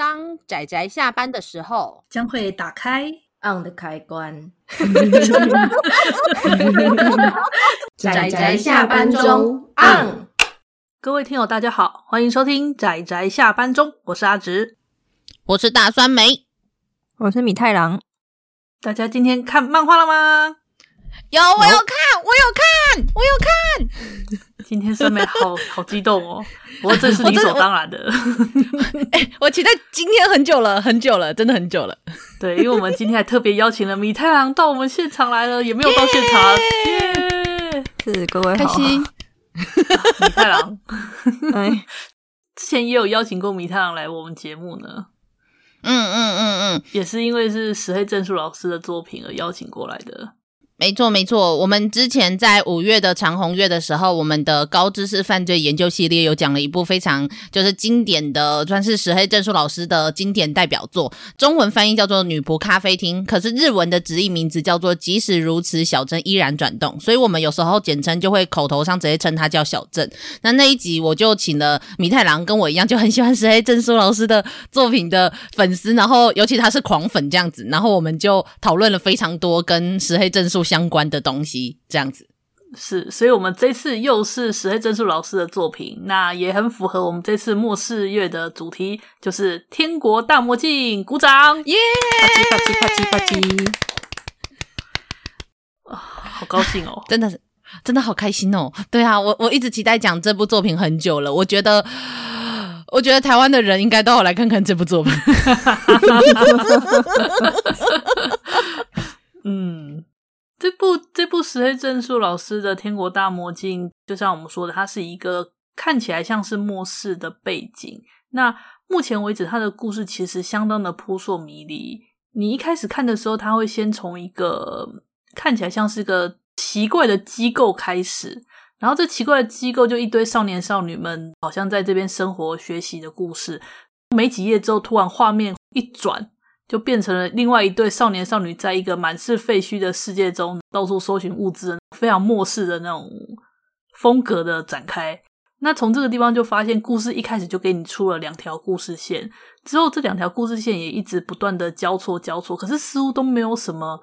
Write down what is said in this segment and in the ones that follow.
当仔仔下班的时候，将会打开 on 的开关。仔仔下班中 on。各位听友，大家好，欢迎收听仔仔下班中，我是阿直，我是大酸梅，我是米太郎。大家今天看漫画了吗？有，我有看，我有看，我有看。今天酸梅好好激动哦！不过这是理所当然的。哎、欸，我期待今天很久了，很久了，真的很久了。对，因为我们今天还特别邀请了米太郎到我们现场来了，也没有到现场。耶、yeah! yeah!，是各位好，开心。米太郎，哎，之前也有邀请过米太郎来我们节目呢。嗯嗯嗯嗯，也是因为是石黑正数老师的作品而邀请过来的。没错，没错。我们之前在五月的长虹月的时候，我们的高知识犯罪研究系列有讲了一部非常就是经典的，算是石黑正树老师的经典代表作。中文翻译叫做《女仆咖啡厅》，可是日文的直译名字叫做《即使如此，小镇依然转动》。所以我们有时候简称就会口头上直接称它叫小镇。那那一集我就请了米太郎，跟我一样就很喜欢石黑正树老师的作品的粉丝，然后尤其他是狂粉这样子，然后我们就讨论了非常多跟石黑正树相关的东西，这样子是，所以我们这次又是石黑正数老师的作品，那也很符合我们这次末世月的主题，就是《天国大魔镜》。鼓掌，耶！啪叽啪叽啪叽啪叽，啊，好高兴哦！真的是，真的好开心哦！对啊，我我一直期待讲这部作品很久了，我觉得，我觉得台湾的人应该都要来看看这部作品。嗯。这部这部石黑正数老师的《天国大魔镜》，就像我们说的，它是一个看起来像是末世的背景。那目前为止，它的故事其实相当的扑朔迷离。你一开始看的时候，它会先从一个看起来像是个奇怪的机构开始，然后这奇怪的机构就一堆少年少女们，好像在这边生活学习的故事。没几页之后，突然画面一转。就变成了另外一对少年少女，在一个满是废墟的世界中到处搜寻物资，非常末世的那种风格的展开。那从这个地方就发现，故事一开始就给你出了两条故事线，之后这两条故事线也一直不断的交错交错，可是似乎都没有什么，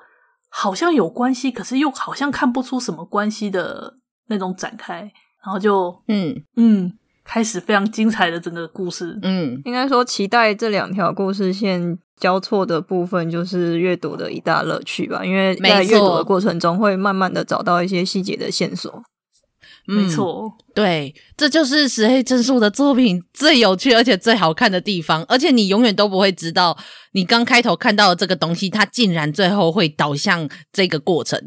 好像有关系，可是又好像看不出什么关系的那种展开，然后就嗯嗯。开始非常精彩的整个故事，嗯，应该说期待这两条故事线交错的部分，就是阅读的一大乐趣吧。因为在阅读的过程中，会慢慢的找到一些细节的线索。没错，对，这就是石黑正数的作品最有趣而且最好看的地方。而且你永远都不会知道，你刚开头看到的这个东西，它竟然最后会导向这个过程。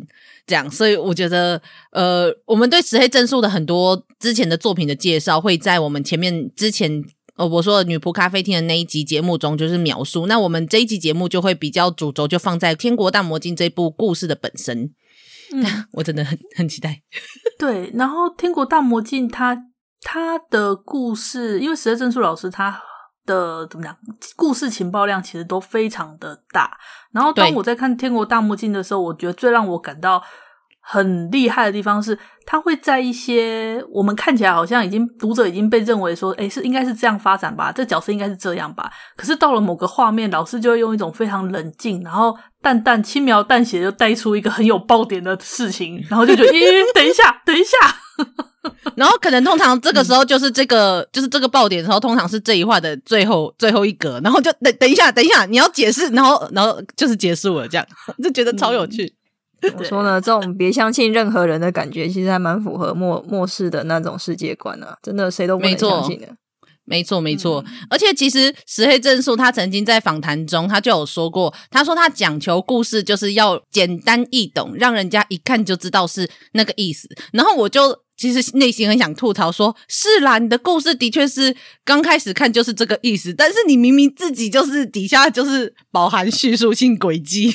这样，所以我觉得，呃，我们对石黑正数的很多之前的作品的介绍，会在我们前面之前，呃，我说的女仆咖啡厅的那一集节目中就是描述。那我们这一集节目就会比较主轴，就放在《天国大魔镜》这部故事的本身。嗯，我真的很很期待。对，然后《天国大魔镜》它它的故事，因为石黑正树老师他的怎么讲，故事情报量其实都非常的大。然后当我在看《天国大魔境》的时候，我觉得最让我感到很厉害的地方是，他会在一些我们看起来好像已经读者已经被认为说，诶，是应该是这样发展吧，这角色应该是这样吧。可是到了某个画面，老师就会用一种非常冷静，然后淡淡轻描淡写就带出一个很有爆点的事情，然后就觉得，咦，等一下，等一下。然后可能通常这个时候就是这个、嗯、就是这个爆点的时候，通常是这一话的最后最后一格，然后就等等一下，等一下，你要解释，然后然后就是结束了，这样就觉得超有趣。怎么、嗯、说呢？这种别相信任何人的感觉，其实还蛮符合末末世的那种世界观啊！真的谁都不能相信的。没错，没错。而且其实石黑正数他曾经在访谈中，他就有说过，他说他讲求故事就是要简单易懂，让人家一看就知道是那个意思。然后我就。其实内心很想吐槽说，说是啦，你的故事的确是刚开始看就是这个意思，但是你明明自己就是底下就是饱含叙述性轨迹，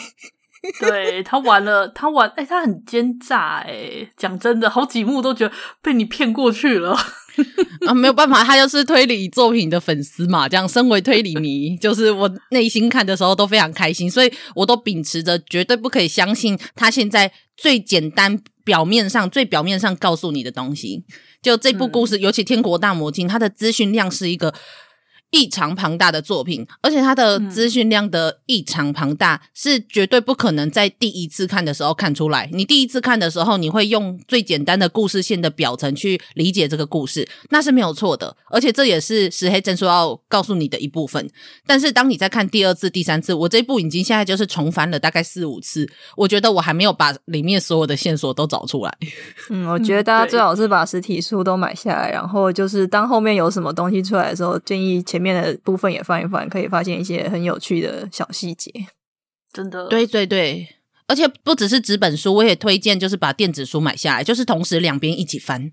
对他玩了，他玩，哎，他很奸诈，哎，讲真的，好几幕都觉得被你骗过去了 啊，没有办法，他就是推理作品的粉丝嘛，这样身为推理迷，就是我内心看的时候都非常开心，所以我都秉持着绝对不可以相信他现在最简单。表面上最表面上告诉你的东西，就这部故事，嗯、尤其《天国大魔境》，它的资讯量是一个异常庞大的作品，而且它的资讯量的异常庞大，是绝对不可能在第一次看的时候看出来。你第一次看的时候，你会用最简单的故事线的表层去理解这个故事，那是没有错的。而且这也是石黑正说要告诉你的一部分。但是当你在看第二次、第三次，我这一部已经现在就是重翻了大概四五次，我觉得我还没有把里面所有的线索都找出来。嗯，我觉得大家最好是把实体书都买下来，然后就是当后面有什么东西出来的时候，建议前面。面的部分也翻一翻，可以发现一些很有趣的小细节。真的，对对对，而且不只是纸本书，我也推荐就是把电子书买下来，就是同时两边一起翻。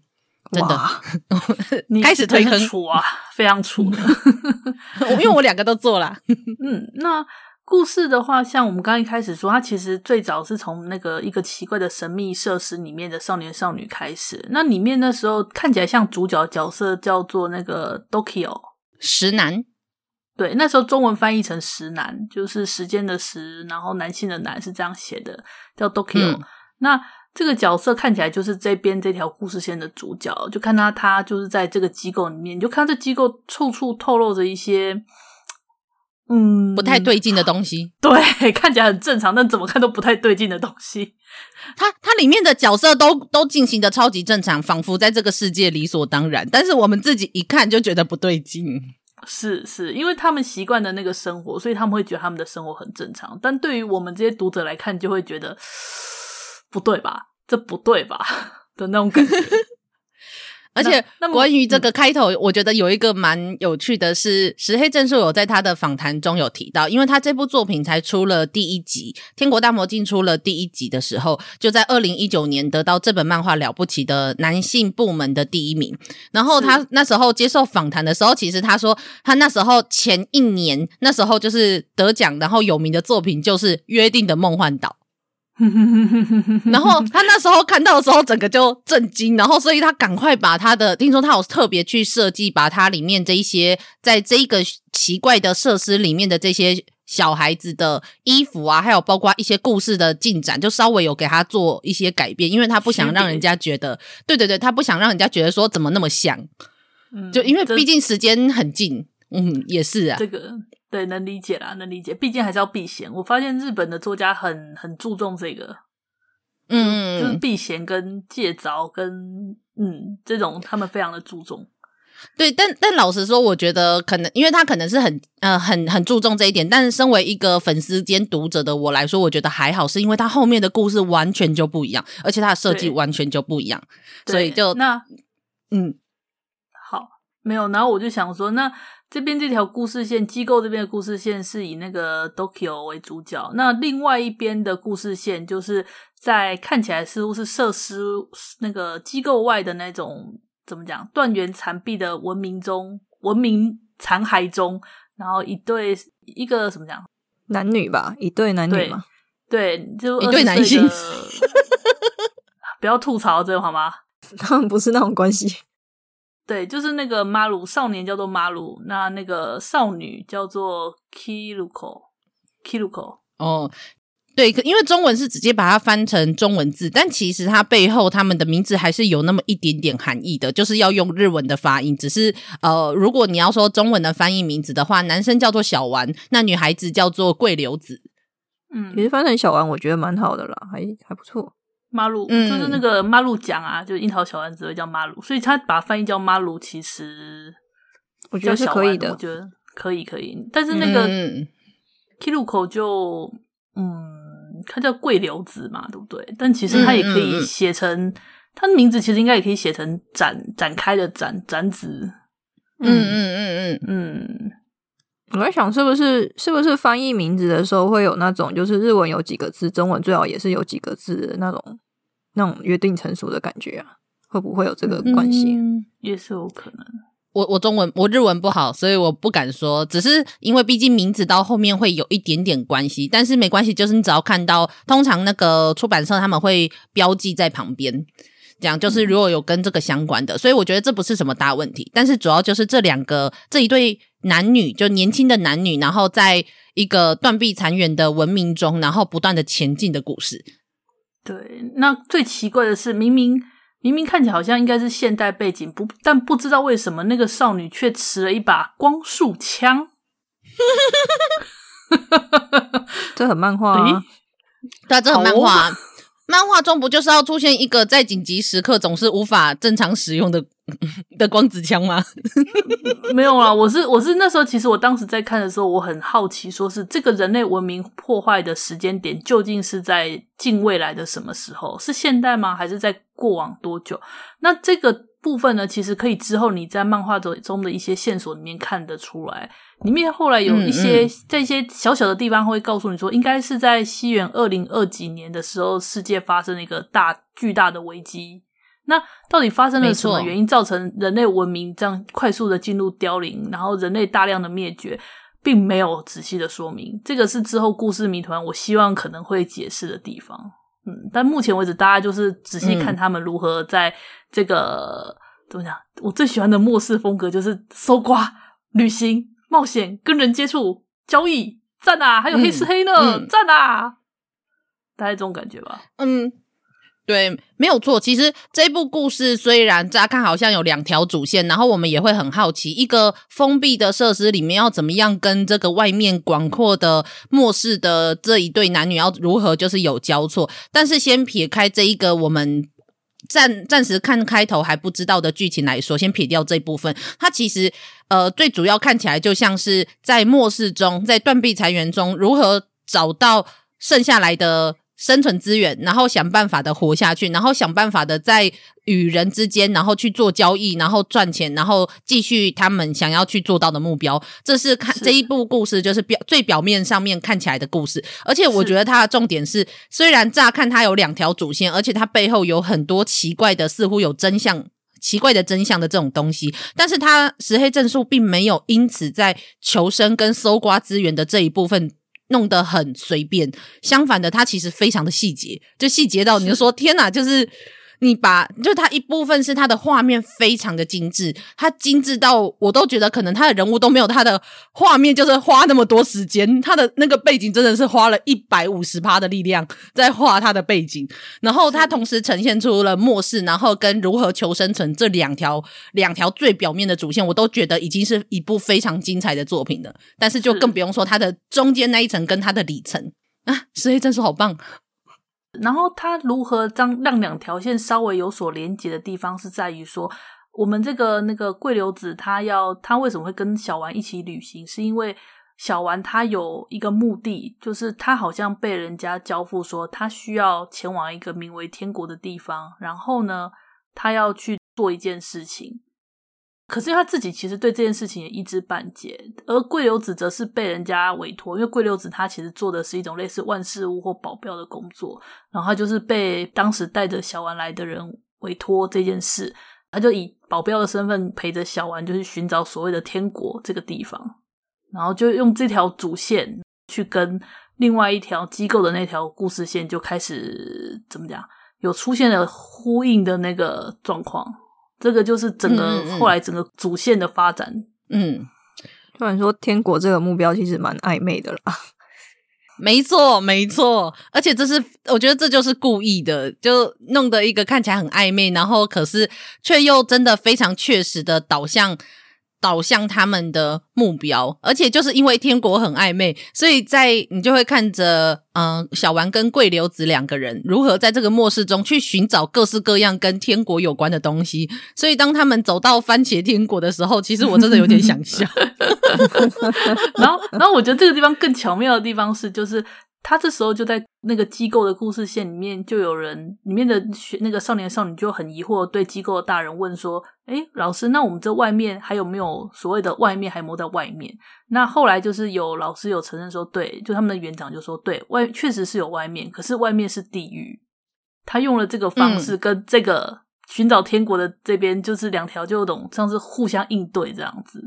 真的，你开始推坑楚啊，非常楚的，因为我两个都做了。嗯，那。故事的话，像我们刚刚一开始说，它其实最早是从那个一个奇怪的神秘设施里面的少年少女开始。那里面那时候看起来像主角角色叫做那个 Dokio 时男，对，那时候中文翻译成石男，就是时间的时，然后男性的男是这样写的，叫 Dokio。嗯、那这个角色看起来就是这边这条故事线的主角，就看他他就是在这个机构里面，你就看这机构处处透露着一些。嗯，不太对劲的东西，对，看起来很正常，但怎么看都不太对劲的东西。它它里面的角色都都进行的超级正常，仿佛在这个世界理所当然。但是我们自己一看就觉得不对劲。是是，因为他们习惯的那个生活，所以他们会觉得他们的生活很正常。但对于我们这些读者来看，就会觉得 不对吧？这不对吧？的那种感觉。而且关于这个开头，我觉得有一个蛮有趣的是，石黑正数有在他的访谈中有提到，因为他这部作品才出了第一集，《天国大魔镜》出了第一集的时候，就在二零一九年得到这本漫画了不起的男性部门的第一名。然后他那时候接受访谈的时候，其实他说他那时候前一年那时候就是得奖，然后有名的作品就是《约定的梦幻岛》。然后他那时候看到的时候，整个就震惊，然后所以他赶快把他的，听说他有特别去设计，把他里面这一些，在这一个奇怪的设施里面的这些小孩子的衣服啊，还有包括一些故事的进展，就稍微有给他做一些改变，因为他不想让人家觉得，对对对，他不想让人家觉得说怎么那么像，就因为毕竟时间很近，嗯，也是啊，这个。对，能理解啦，能理解。毕竟还是要避嫌。我发现日本的作家很很注重这个，嗯，就是避嫌跟借着跟嗯这种，他们非常的注重。对，但但老实说，我觉得可能因为他可能是很呃很很注重这一点，但是身为一个粉丝兼读者的我来说，我觉得还好，是因为他后面的故事完全就不一样，而且他的设计完全就不一样，所以就那嗯好没有，然后我就想说那。这边这条故事线，机构这边的故事线是以那个 Dokio 为主角，那另外一边的故事线就是在看起来似乎是设施那个机构外的那种怎么讲断垣残壁的文明中，文明残骸中，然后一对一个什么讲男女吧，一对男女嘛，对，就一对男性，不要吐槽这个好吗？他们不是那种关系。对，就是那个马鲁少年叫做马鲁，那那个少女叫做 Kiruko，Kiruko。哦，对，因为中文是直接把它翻成中文字，但其实它背后他们的名字还是有那么一点点含义的，就是要用日文的发音。只是呃，如果你要说中文的翻译名字的话，男生叫做小丸，那女孩子叫做桂流子。嗯，其实翻成小丸我觉得蛮好的啦，还还不错。马鲁就是那个马鲁奖啊，就樱桃小丸子会叫马鲁，所以他把它翻译叫马鲁，其实我觉得是可以的，我觉得可以可以。但是那个 Kiruko 就嗯，它叫桂流子嘛，对不对？但其实它也可以写成它的名字，其实应该也可以写成展展开的展展子。嗯嗯嗯嗯嗯，我在想是不是是不是翻译名字的时候会有那种，就是日文有几个字，中文最好也是有几个字的那种。那种约定成熟的感觉啊，会不会有这个关系？嗯，也是有可能。我我中文我日文不好，所以我不敢说。只是因为毕竟名字到后面会有一点点关系，但是没关系，就是你只要看到，通常那个出版社他们会标记在旁边，这样就是如果有跟这个相关的，所以我觉得这不是什么大问题。但是主要就是这两个这一对男女，就年轻的男女，然后在一个断壁残垣的文明中，然后不断的前进的故事。对，那最奇怪的是，明明明明看起来好像应该是现代背景，不，但不知道为什么那个少女却持了一把光束枪。这很漫画啊！欸、对啊，这很漫画、啊。漫画中不就是要出现一个在紧急时刻总是无法正常使用的 的光子枪吗？没有啊，我是我是那时候，其实我当时在看的时候，我很好奇，说是这个人类文明破坏的时间点究竟是在近未来的什么时候？是现代吗？还是在过往多久？那这个部分呢，其实可以之后你在漫画中的一些线索里面看得出来。里面后来有一些在一些小小的地方会告诉你说，应该是在西元二零二几年的时候，世界发生了一个大巨大的危机。那到底发生了什么原因，造成人类文明这样快速的进入凋零，然后人类大量的灭绝，并没有仔细的说明。这个是之后故事谜团，我希望可能会解释的地方。嗯，但目前为止，大家就是仔细看他们如何在这个、嗯、怎么讲？我最喜欢的末世风格就是搜刮、旅行。冒险、跟人接触、交易，赞啊！还有黑吃黑呢，赞、啊！大概这种感觉吧。嗯，对，没有错。其实这部故事虽然乍看好像有两条主线，然后我们也会很好奇，一个封闭的设施里面要怎么样跟这个外面广阔的末世的这一对男女要如何就是有交错。但是先撇开这一个我们。暂暂时看开头还不知道的剧情来说，先撇掉这部分，它其实呃最主要看起来就像是在末世中，在断壁残垣中如何找到剩下来的。生存资源，然后想办法的活下去，然后想办法的在与人之间，然后去做交易，然后赚钱，然后继续他们想要去做到的目标。这是看这一部故事，就是表最表面上面看起来的故事。而且我觉得它的重点是，虽然乍看它有两条主线，而且它背后有很多奇怪的，似乎有真相、奇怪的真相的这种东西，但是它石黑正数并没有因此在求生跟搜刮资源的这一部分。弄得很随便，相反的，它其实非常的细节，就细节到你就说天哪，就是。你把就它一部分是它的画面非常的精致，它精致到我都觉得可能它的人物都没有它的画面，就是花那么多时间，它的那个背景真的是花了一百五十趴的力量在画它的背景，然后它同时呈现出了末世，然后跟如何求生存这两条两条最表面的主线，我都觉得已经是一部非常精彩的作品了。但是就更不用说它的中间那一层跟它的里层啊，石黑真是好棒。然后他如何将让两条线稍微有所连接的地方，是在于说，我们这个那个桂流子，他要他为什么会跟小丸一起旅行？是因为小丸他有一个目的，就是他好像被人家交付说，他需要前往一个名为天国的地方，然后呢，他要去做一件事情。可是他自己其实对这件事情也一知半解，而桂流子则是被人家委托，因为桂流子他其实做的是一种类似万事屋或保镖的工作，然后他就是被当时带着小丸来的人委托这件事，他就以保镖的身份陪着小丸，就是寻找所谓的天国这个地方，然后就用这条主线去跟另外一条机构的那条故事线就开始怎么讲，有出现了呼应的那个状况。这个就是整个后来整个主线的发展。嗯，嗯，突然说天国这个目标其实蛮暧昧的啦。没错，没错，而且这是我觉得这就是故意的，就弄得一个看起来很暧昧，然后可是却又真的非常确实的导向。导向他们的目标，而且就是因为天国很暧昧，所以在你就会看着，嗯、呃，小丸跟桂流子两个人如何在这个末世中去寻找各式各样跟天国有关的东西。所以当他们走到番茄天国的时候，其实我真的有点想笑。然后，然后我觉得这个地方更巧妙的地方是，就是。他这时候就在那个机构的故事线里面，就有人里面的学那个少年少女就很疑惑，对机构的大人问说：“哎，老师，那我们这外面还有没有所谓的外面？还有没有在外面？”那后来就是有老师有承认说：“对，就他们的园长就说，对外确实是有外面，可是外面是地狱。”他用了这个方式跟这个寻找天国的这边，就是两条就懂像是互相应对这样子。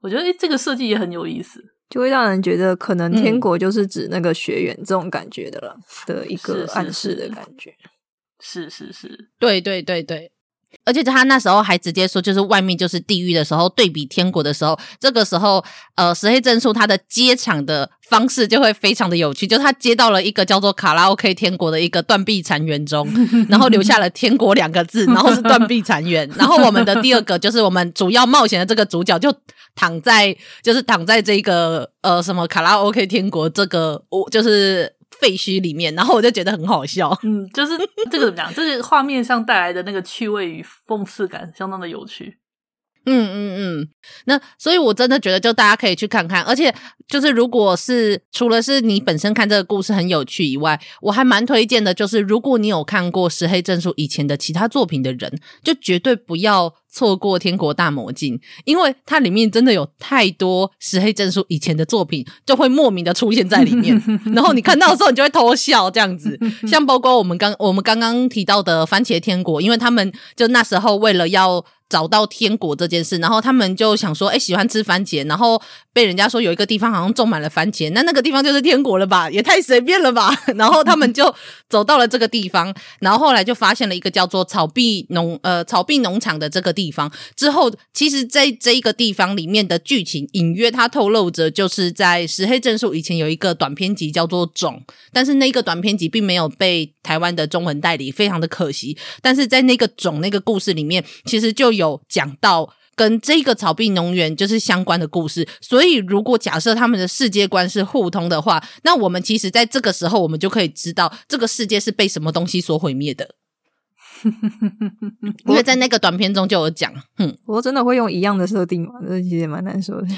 我觉得诶，这个设计也很有意思。就会让人觉得，可能天国就是指那个学员这种感觉的了、嗯、的一个暗示的感觉。是是是，对对对对。而且他那时候还直接说，就是外面就是地狱的时候，对比天国的时候，这个时候，呃，石黑正数他的接场的方式就会非常的有趣，就是他接到了一个叫做卡拉 OK 天国的一个断壁残垣中，然后留下了天国两个字，然后是断壁残垣，然后我们的第二个就是我们主要冒险的这个主角就躺在，就是躺在这个呃什么卡拉 OK 天国这个我就是。废墟里面，然后我就觉得很好笑。嗯，就是这个怎么讲？这个画面上带来的那个趣味与讽刺感，相当的有趣。嗯嗯嗯，那所以，我真的觉得，就大家可以去看看。而且，就是如果是除了是你本身看这个故事很有趣以外，我还蛮推荐的，就是如果你有看过石黑正数以前的其他作品的人，就绝对不要错过《天国大魔镜》，因为它里面真的有太多石黑正书以前的作品，就会莫名的出现在里面。然后你看到的时候，你就会偷笑这样子。像包括我们刚我们刚刚提到的《番茄天国》，因为他们就那时候为了要。找到天国这件事，然后他们就想说，哎，喜欢吃番茄，然后被人家说有一个地方好像种满了番茄，那那个地方就是天国了吧？也太随便了吧！然后他们就走到了这个地方，然后后来就发现了一个叫做草壁农呃草壁农场的这个地方。之后，其实在这一个地方里面的剧情隐约它透露着，就是在石黑正数以前有一个短篇集叫做《种》，但是那个短篇集并没有被台湾的中文代理，非常的可惜。但是在那个《种》那个故事里面，其实就有。有讲到跟这个草壁农园就是相关的故事，所以如果假设他们的世界观是互通的话，那我们其实在这个时候，我们就可以知道这个世界是被什么东西所毁灭的。因为在那个短片中就有讲，嗯，我真的会用一样的设定吗？这其实也蛮难说的。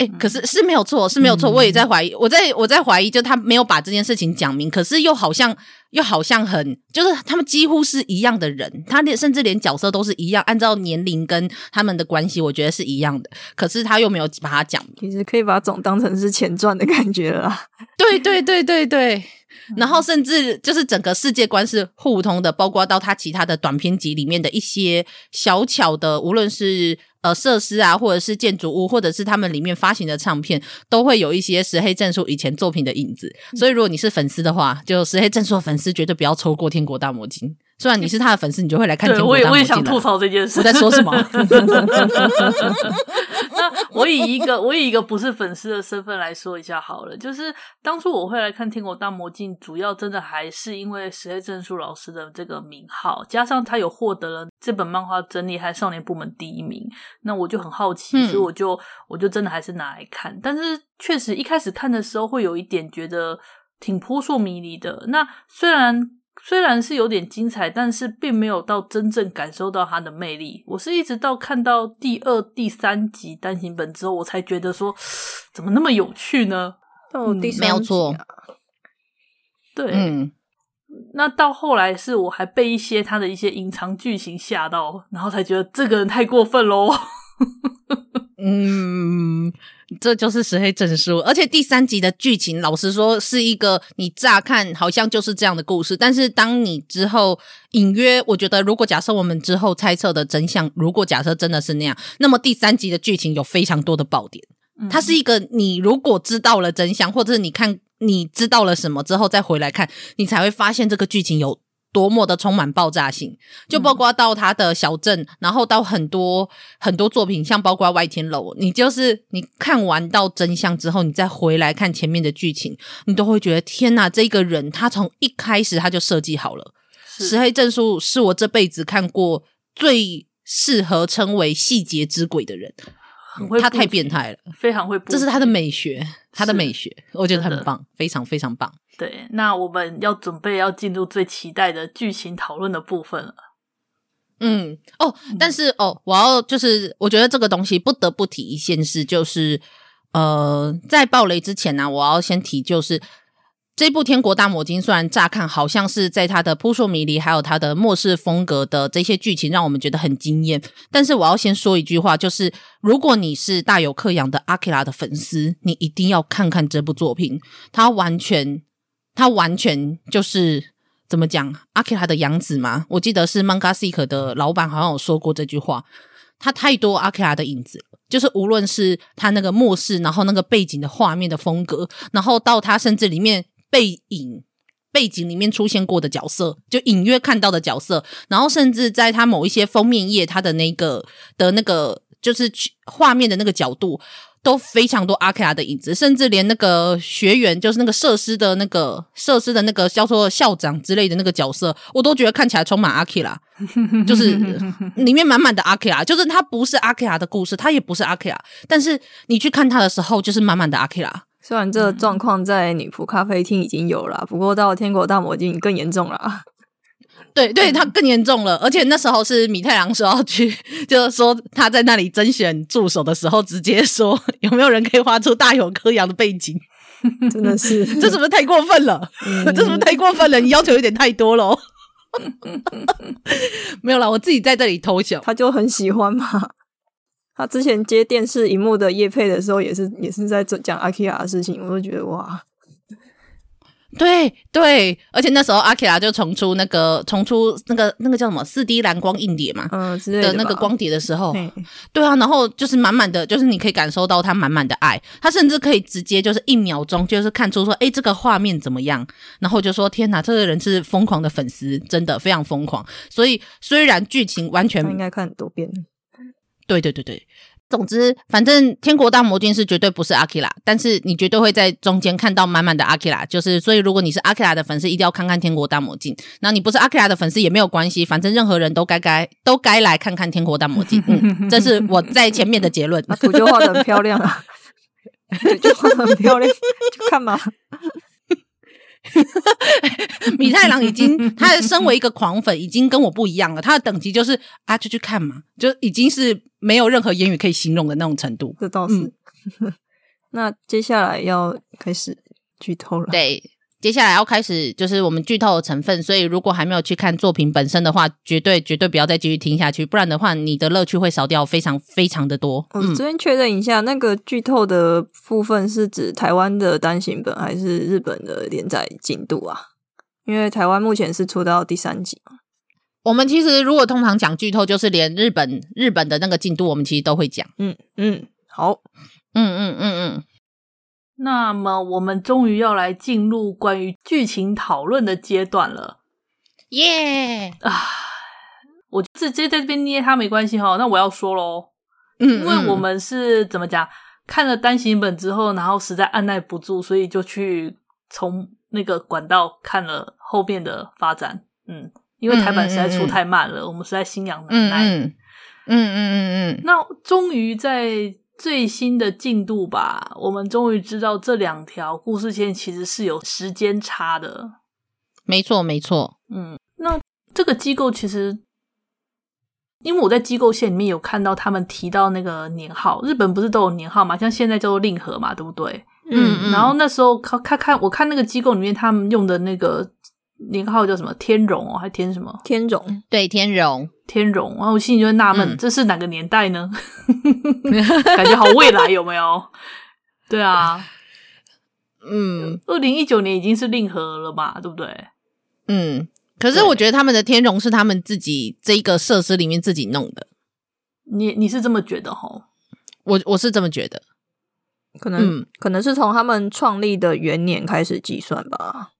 哎、欸，可是是没有错，是没有错。我也在怀疑，我在我在怀疑，就他没有把这件事情讲明，可是又好像又好像很，就是他们几乎是一样的人，他连甚至连角色都是一样，按照年龄跟他们的关系，我觉得是一样的。可是他又没有把它讲明，其实可以把总当成是前传的感觉了啦。对对对对对，然后甚至就是整个世界观是互通的，包括到他其他的短篇集里面的一些小巧的，无论是。呃，设施啊，或者是建筑物，或者是他们里面发行的唱片，都会有一些石黑正数以前作品的影子。所以，如果你是粉丝的话，就石黑正数的粉丝绝对不要错过《天国大魔境》。虽然你是他的粉丝，你就会来看《天国大魔境》。我也我也想吐槽这件事。我在说什么？那我以一个我以一个不是粉丝的身份来说一下好了，就是当初我会来看《天国大魔镜》，主要真的还是因为石黑正数老师的这个名号，加上他有获得了这本漫画真厉害少年部门第一名。那我就很好奇，所以我就、嗯、我就真的还是拿来看。但是确实一开始看的时候会有一点觉得挺扑朔迷离的。那虽然虽然是有点精彩，但是并没有到真正感受到它的魅力。我是一直到看到第二、第三集单行本之后，我才觉得说怎么那么有趣呢？到第三集、啊嗯、没有错。对，嗯。那到后来是我还被一些他的一些隐藏剧情吓到，然后才觉得这个人太过分喽。嗯，这就是石黑正书，而且第三集的剧情，老实说是一个你乍看好像就是这样的故事，但是当你之后隐约，我觉得如果假设我们之后猜测的真相，如果假设真的是那样，那么第三集的剧情有非常多的爆点。它是一个你如果知道了真相，或者是你看。你知道了什么之后再回来看，你才会发现这个剧情有多么的充满爆炸性。就包括到他的小镇，然后到很多很多作品，像包括外天楼，你就是你看完到真相之后，你再回来看前面的剧情，你都会觉得天哪，这个人他从一开始他就设计好了。石黑正数是我这辈子看过最适合称为细节之鬼的人。他太变态了，非常会，这是他的美学，他的美学，我觉得很棒，非常非常棒。对，那我们要准备要进入最期待的剧情讨论的部分了。嗯，哦，但是哦，我要就是，我觉得这个东西不得不提一件事，就是呃，在暴雷之前呢、啊，我要先提就是。这部《天国大魔境》虽然乍看好像是在它的扑朔迷离，还有它的末世风格的这些剧情让我们觉得很惊艳，但是我要先说一句话，就是如果你是大友克洋的阿基拉的粉丝，你一定要看看这部作品。它完全，它完全就是怎么讲？阿基拉的养子嘛，我记得是 Manga Seek 的老板好像有说过这句话。他太多阿基拉的影子，就是无论是他那个末世，然后那个背景的画面的风格，然后到他甚至里面。背影背景里面出现过的角色，就隐约看到的角色，然后甚至在他某一些封面页，他的那个的那个就是画面的那个角度。都非常多阿基拉的影子，甚至连那个学员，就是那个设施的那个设施的那个叫做校长之类的那个角色，我都觉得看起来充满阿基拉，就是里面满满的阿基拉，就是他不是阿基拉的故事，他也不是阿基拉，但是你去看他的时候，就是满满的阿基拉。虽然这个状况在女仆咖啡厅已经有了，不过到天国大魔境更严重了。对对，他 更严重了，而且那时候是米太郎说要去，就是说他在那里甄选助手的时候，直接说有没有人可以画出大友克洋的背景，真的是，这是不是太过分了？嗯、这是不是太过分了？你要求有点太多了。没有啦，我自己在这里偷笑，他就很喜欢嘛。他之前接电视荧幕的叶配的时候，也是也是在讲阿基拉的事情，我就觉得哇。对对，而且那时候阿基拉就重出那个重出那个那个叫什么四 D 蓝光硬碟嘛，嗯的，的那个光碟的时候，对啊，然后就是满满的，就是你可以感受到他满满的爱，他甚至可以直接就是一秒钟就是看出说，哎，这个画面怎么样？然后就说天哪，这个人是疯狂的粉丝，真的非常疯狂。所以虽然剧情完全应该看很多遍，对对对对。总之，反正天国大魔境是绝对不是阿基拉，但是你绝对会在中间看到满满的阿基拉。就是，所以如果你是阿基拉的粉丝，一定要看看天国大魔镜。那你不是阿基拉的粉丝也没有关系，反正任何人都该该都该来看看天国大魔镜。嗯，这是我在前面的结论。啊、图就画的很漂亮啊，就画的很漂亮，就看嘛。米太郎已经，他身为一个狂粉，已经跟我不一样了。他的等级就是啊，就去看嘛，就已经是没有任何言语可以形容的那种程度。这倒是。嗯、那接下来要开始剧透了。对。接下来要开始就是我们剧透的成分，所以如果还没有去看作品本身的话，绝对绝对不要再继续听下去，不然的话你的乐趣会少掉非常非常的多。我这边确认一下，那个剧透的部分是指台湾的单行本还是日本的连载进度啊？因为台湾目前是出到第三集。我们其实如果通常讲剧透，就是连日本日本的那个进度，我们其实都会讲。嗯嗯，好，嗯嗯嗯嗯。那么我们终于要来进入关于剧情讨论的阶段了，耶！啊，我直接在这边捏他没关系哈。那我要说喽，嗯，因为我们是怎么讲，看了单行本之后，然后实在按捺不住，所以就去从那个管道看了后面的发展。嗯，因为台版实在出太慢了，嗯嗯嗯，我们实在心痒难耐。嗯嗯嗯嗯嗯。那终于在。最新的进度吧，我们终于知道这两条故事线其实是有时间差的。没错，没错。嗯，那这个机构其实，因为我在机构线里面有看到他们提到那个年号，日本不是都有年号嘛？像现在叫做令和嘛，对不对？嗯，嗯。然后那时候看看看，我看那个机构里面他们用的那个。年号叫什么？天荣哦，还天什么？天荣，对，天荣，天荣。然后我心里就会纳闷，嗯、这是哪个年代呢？感觉好未来有没有？对啊，嗯，二零一九年已经是令和了嘛，对不对？嗯，可是我觉得他们的天荣是他们自己这一个设施里面自己弄的。你你是这么觉得齁？我我是这么觉得，可能、嗯、可能是从他们创立的元年开始计算吧。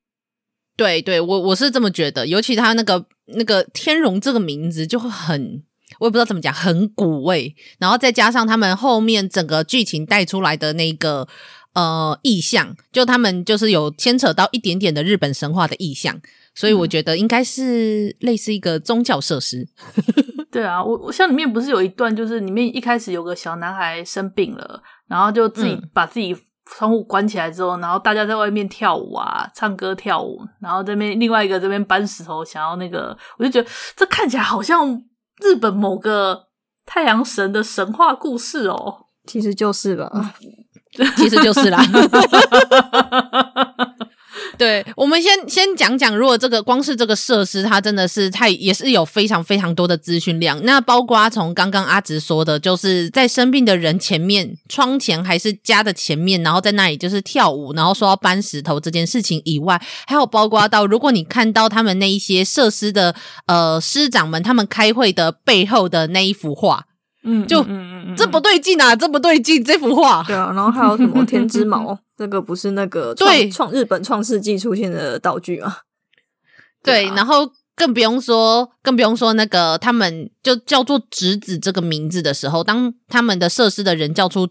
对对，我我是这么觉得，尤其他那个那个天荣这个名字就会很，我也不知道怎么讲，很古味。然后再加上他们后面整个剧情带出来的那个呃意象，就他们就是有牵扯到一点点的日本神话的意象，所以我觉得应该是类似一个宗教设施。对啊，我我像里面不是有一段，就是里面一开始有个小男孩生病了，然后就自己把自己、嗯。窗户关起来之后，然后大家在外面跳舞啊，唱歌跳舞，然后这边另外一个这边搬石头，想要那个，我就觉得这看起来好像日本某个太阳神的神话故事哦，其实就是吧，其实就是啦。对，我们先先讲讲，如果这个光是这个设施，它真的是太也是有非常非常多的资讯量。那包括从刚刚阿直说的，就是在生病的人前面，窗前还是家的前面，然后在那里就是跳舞，然后说要搬石头这件事情以外，还有包括到如果你看到他们那一些设施的呃师长们他们开会的背后的那一幅画，嗯，就嗯嗯嗯，这不对劲啊，这不对劲，这幅画。对啊，然后还有什么天之矛，这个不是那个对创日本创世纪出现的道具吗？对，啊然后更不用说，更不用说那个他们就叫做直子这个名字的时候，当他们的设施的人叫出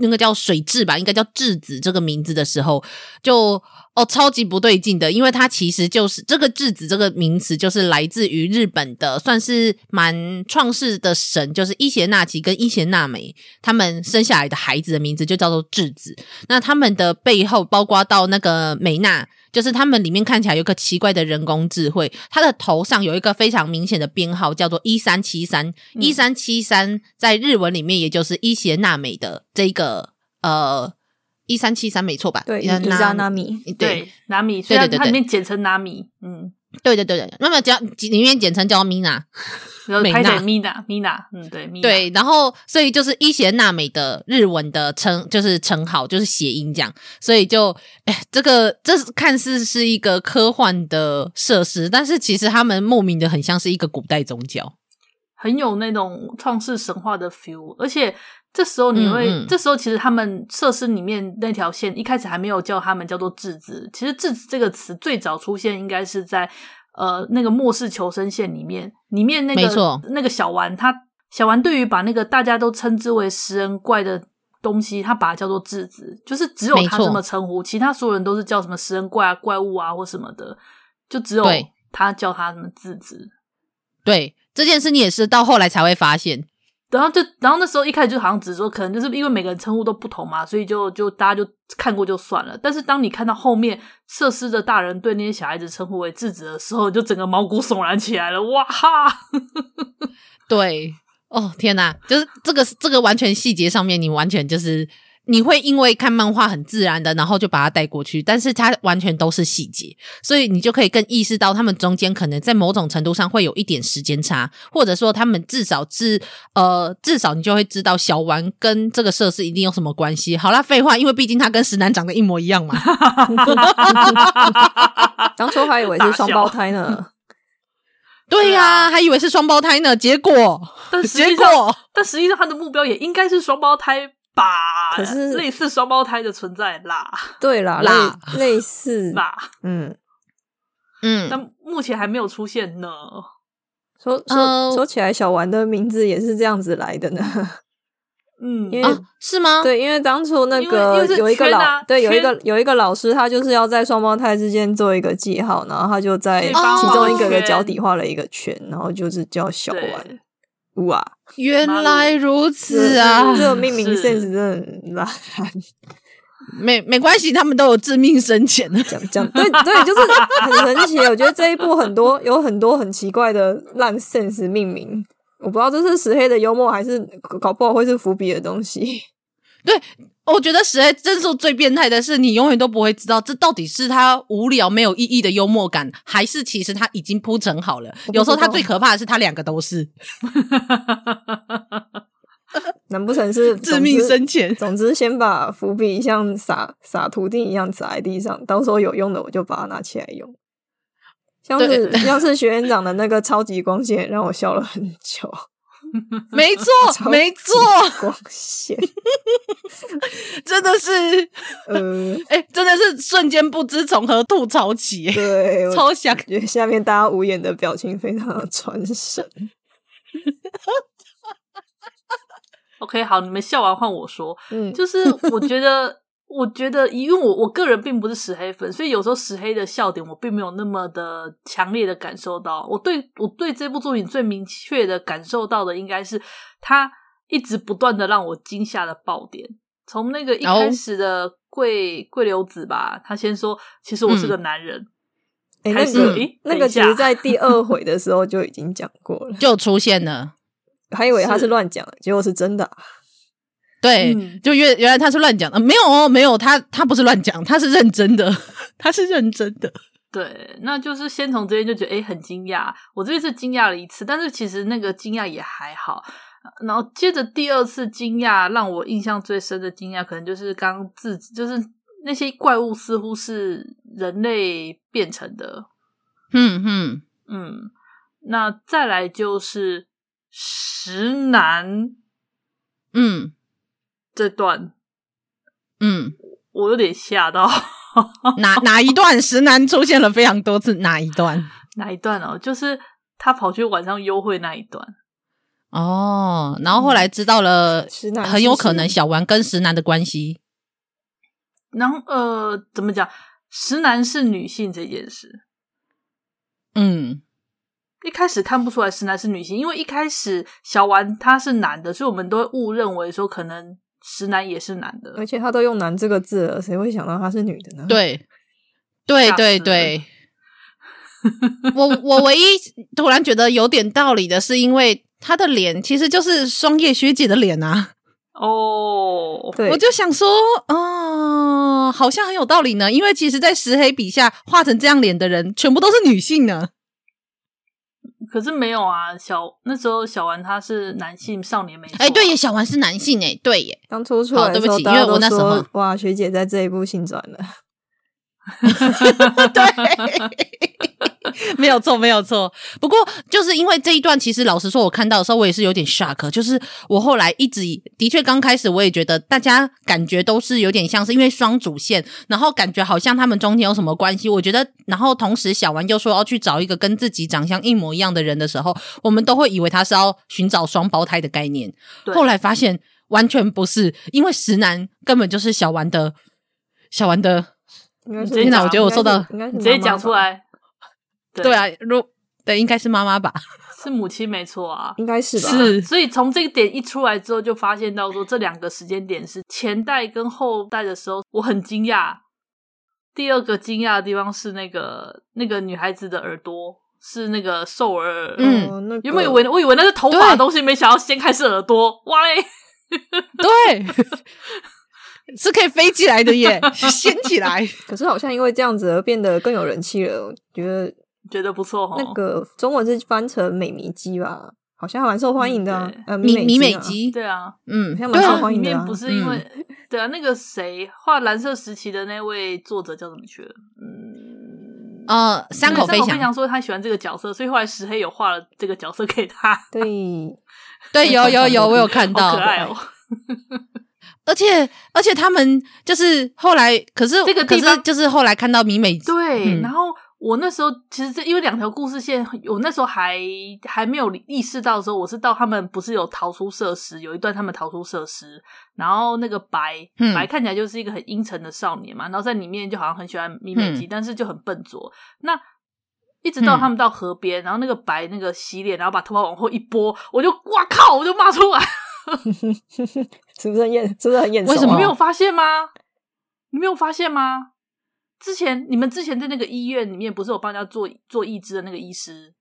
那个叫水质吧，应该叫质子这个名字的时候，就哦超级不对劲的，因为它其实就是这个质子这个名词，就是来自于日本的，算是蛮创世的神，就是伊邪那岐跟伊邪那美他们生下来的孩子的名字就叫做质子。那他们的背后包括到那个美娜。就是他们里面看起来有个奇怪的人工智慧，他的头上有一个非常明显的编号，叫做一三七三。一三七三在日文里面也就是伊邪那美的这个呃一三七三没错吧？对，伊扎纳米，对，对，拿米，所以它里面简称纳米，嗯，对对对对，那么叫里面简称叫米娜。美娜，米娜，米娜，嗯，对，对，然后所以就是伊邪娜美的日文的称就是称号，就是谐音这样，所以就哎，这个这是看似是一个科幻的设施，但是其实他们莫名的很像是一个古代宗教，很有那种创世神话的 feel，而且这时候你会，嗯嗯这时候其实他们设施里面那条线一开始还没有叫他们叫做质子，其实质子这个词最早出现应该是在。呃，那个末世求生线里面，里面那个那个小丸，他小丸对于把那个大家都称之为食人怪的东西，他把它叫做质子，就是只有他这么称呼，其他所有人都是叫什么食人怪啊、怪物啊或什么的，就只有他叫他什么质子。对，这件事你也是到后来才会发现。然后就，然后那时候一开始就好像只说，可能就是因为每个人称呼都不同嘛，所以就就大家就看过就算了。但是当你看到后面设施的大人对那些小孩子称呼为智子的时候，就整个毛骨悚然起来了。哇哈！对，哦天哪，就是这个这个完全细节上面，你完全就是。你会因为看漫画很自然的，然后就把它带过去，但是它完全都是细节，所以你就可以更意识到他们中间可能在某种程度上会有一点时间差，或者说他们至少至呃，至少你就会知道小丸跟这个设施一定有什么关系。好啦，废话，因为毕竟他跟石南长得一模一样嘛。当初还以为是双胞胎呢。对呀、啊，还以为是双胞胎呢，结果，但结果，但实际上他的目标也应该是双胞胎。吧，可是类似双胞胎的存在啦，对啦，啦。类，类似 啦，嗯。嗯，但目前还没有出现呢。说说、呃、说起来，小丸的名字也是这样子来的呢。嗯，因为、啊、是吗？对，因为当初那个有一个老，啊、对，有一个有一个老师，他就是要在双胞胎之间做一个记号，然后他就在其中一个的脚底画了一个圈，然后就是叫小丸。哇，原来如此啊！这个命名 sense 真的很烂，没没关系，他们都有致命深浅。讲讲对对，就是很神奇。我觉得这一部很多有很多很奇怪的烂 sense 命名，我不知道这是石黑的幽默，还是搞不好会是伏笔的东西。对。我觉得石黑正数最变态的是，你永远都不会知道这到底是他无聊没有意义的幽默感，还是其实他已经铺陈好了。有时候他最可怕的是他两个都是，难不成是致命深浅？总之，先把伏笔像撒撒图钉一样撒在地上，到时候有用的我就把它拿起来用。像是像是学院长的那个超级光线，让我笑了很久。没错，没错，光线。真的是，呃，哎、欸，真的是瞬间不知从何吐槽起，对，超想。觉得下面大家无言的表情非常的传神。OK，好，你们笑完换我说，嗯，就是我觉得。我觉得，因为我我个人并不是石黑粉，所以有时候石黑的笑点我并没有那么的强烈的感受到。我对我对这部作品最明确的感受到的，应该是他一直不断的让我惊吓的爆点。从那个一开始的桂桂流子吧，他先说其实我是个男人，哎、嗯，开始那个诶那个其实在 第二回的时候就已经讲过了，就出现了，还以为他是乱讲，结果是真的。对，嗯、就原原来他是乱讲的，没有哦，没有，他他不是乱讲，他是认真的，他是认真的。对，那就是先从这边就觉得诶很惊讶，我这边是惊讶了一次，但是其实那个惊讶也还好。然后接着第二次惊讶，让我印象最深的惊讶，可能就是刚自就是那些怪物似乎是人类变成的。嗯嗯嗯，那再来就是石楠。嗯，这段，嗯，我有点吓到。哪哪一段石楠出现了非常多次？哪一段？哪一段哦？就是他跑去晚上幽会那一段。哦，然后后来知道了，很有可能小丸跟石楠的关系。然后呃，怎么讲？石楠是女性这件事，嗯，一开始看不出来石楠是女性，因为一开始小丸他是男的，所以我们都会误认为说可能石楠也是男的，而且他都用“男”这个字了，谁会想到他是女的呢？对，对对对，我我唯一突然觉得有点道理的是，因为他的脸其实就是双叶学姐的脸啊。哦，对，我就想说，哦，好像很有道理呢。因为其实，在石黑笔下画成这样脸的人，全部都是女性呢。可是没有啊，小那时候小丸他是男性少年没错，啊。哎，对耶，小丸是男性哎，对耶。当初出来的时候，对不起，因为我那时候哇，学姐在这一部性转了。对。没有错，没有错。不过就是因为这一段，其实老实说，我看到的时候，我也是有点 shock。就是我后来一直的确刚开始，我也觉得大家感觉都是有点像是因为双主线，然后感觉好像他们中间有什么关系。我觉得，然后同时小丸又说要去找一个跟自己长相一模一样的人的时候，我们都会以为他是要寻找双胞胎的概念。后来发现完全不是，因为石楠根本就是小丸的小丸的。天哪，我觉得我受到你直接讲出来。对，对啊，如对，应该是妈妈吧，是母亲没错啊，应该是吧。是，所以从这个点一出来之后，就发现到说这两个时间点是前代跟后代的时候，我很惊讶。第二个惊讶的地方是那个那个女孩子的耳朵是那个兽耳，嗯，那个、有没有以为我以为那是头发的东西，没想到掀开是耳朵，哇嘞，对，是可以飞起来的耶，掀起来。可是好像因为这样子而变得更有人气了，我觉得。觉得不错哈，那个中文是翻成美眉鸡吧，好像还蛮受欢迎的、啊。嗯、呃，米米美鸡，对啊，嗯，还蛮受欢迎的、啊。不是因为，嗯、对啊，那个谁画蓝色时期的那位作者叫什么去了？嗯，呃，三口飞翔，飞翔说他喜欢这个角色，所以后来石黑有画了这个角色给他。对，对，有有有，我有看到，可爱哦。而且而且他们就是后来，可是这个地方就是后来看到米美，对，嗯、然后。我那时候其实这因为两条故事线，我那时候还还没有意识到的时候，我是到他们不是有逃出设施，有一段他们逃出设施，然后那个白、嗯、白看起来就是一个很阴沉的少年嘛，然后在里面就好像很喜欢米美姬，嗯、但是就很笨拙。那一直到他们到河边，嗯、然后那个白那个洗脸，然后把头发往后一拨，我就哇靠，我就骂出来，是不是很眼？是不是很眼熟？为什么没有发现吗？你没有发现吗？之前你们之前在那个医院里面不是有帮人家做做义肢的那个医师？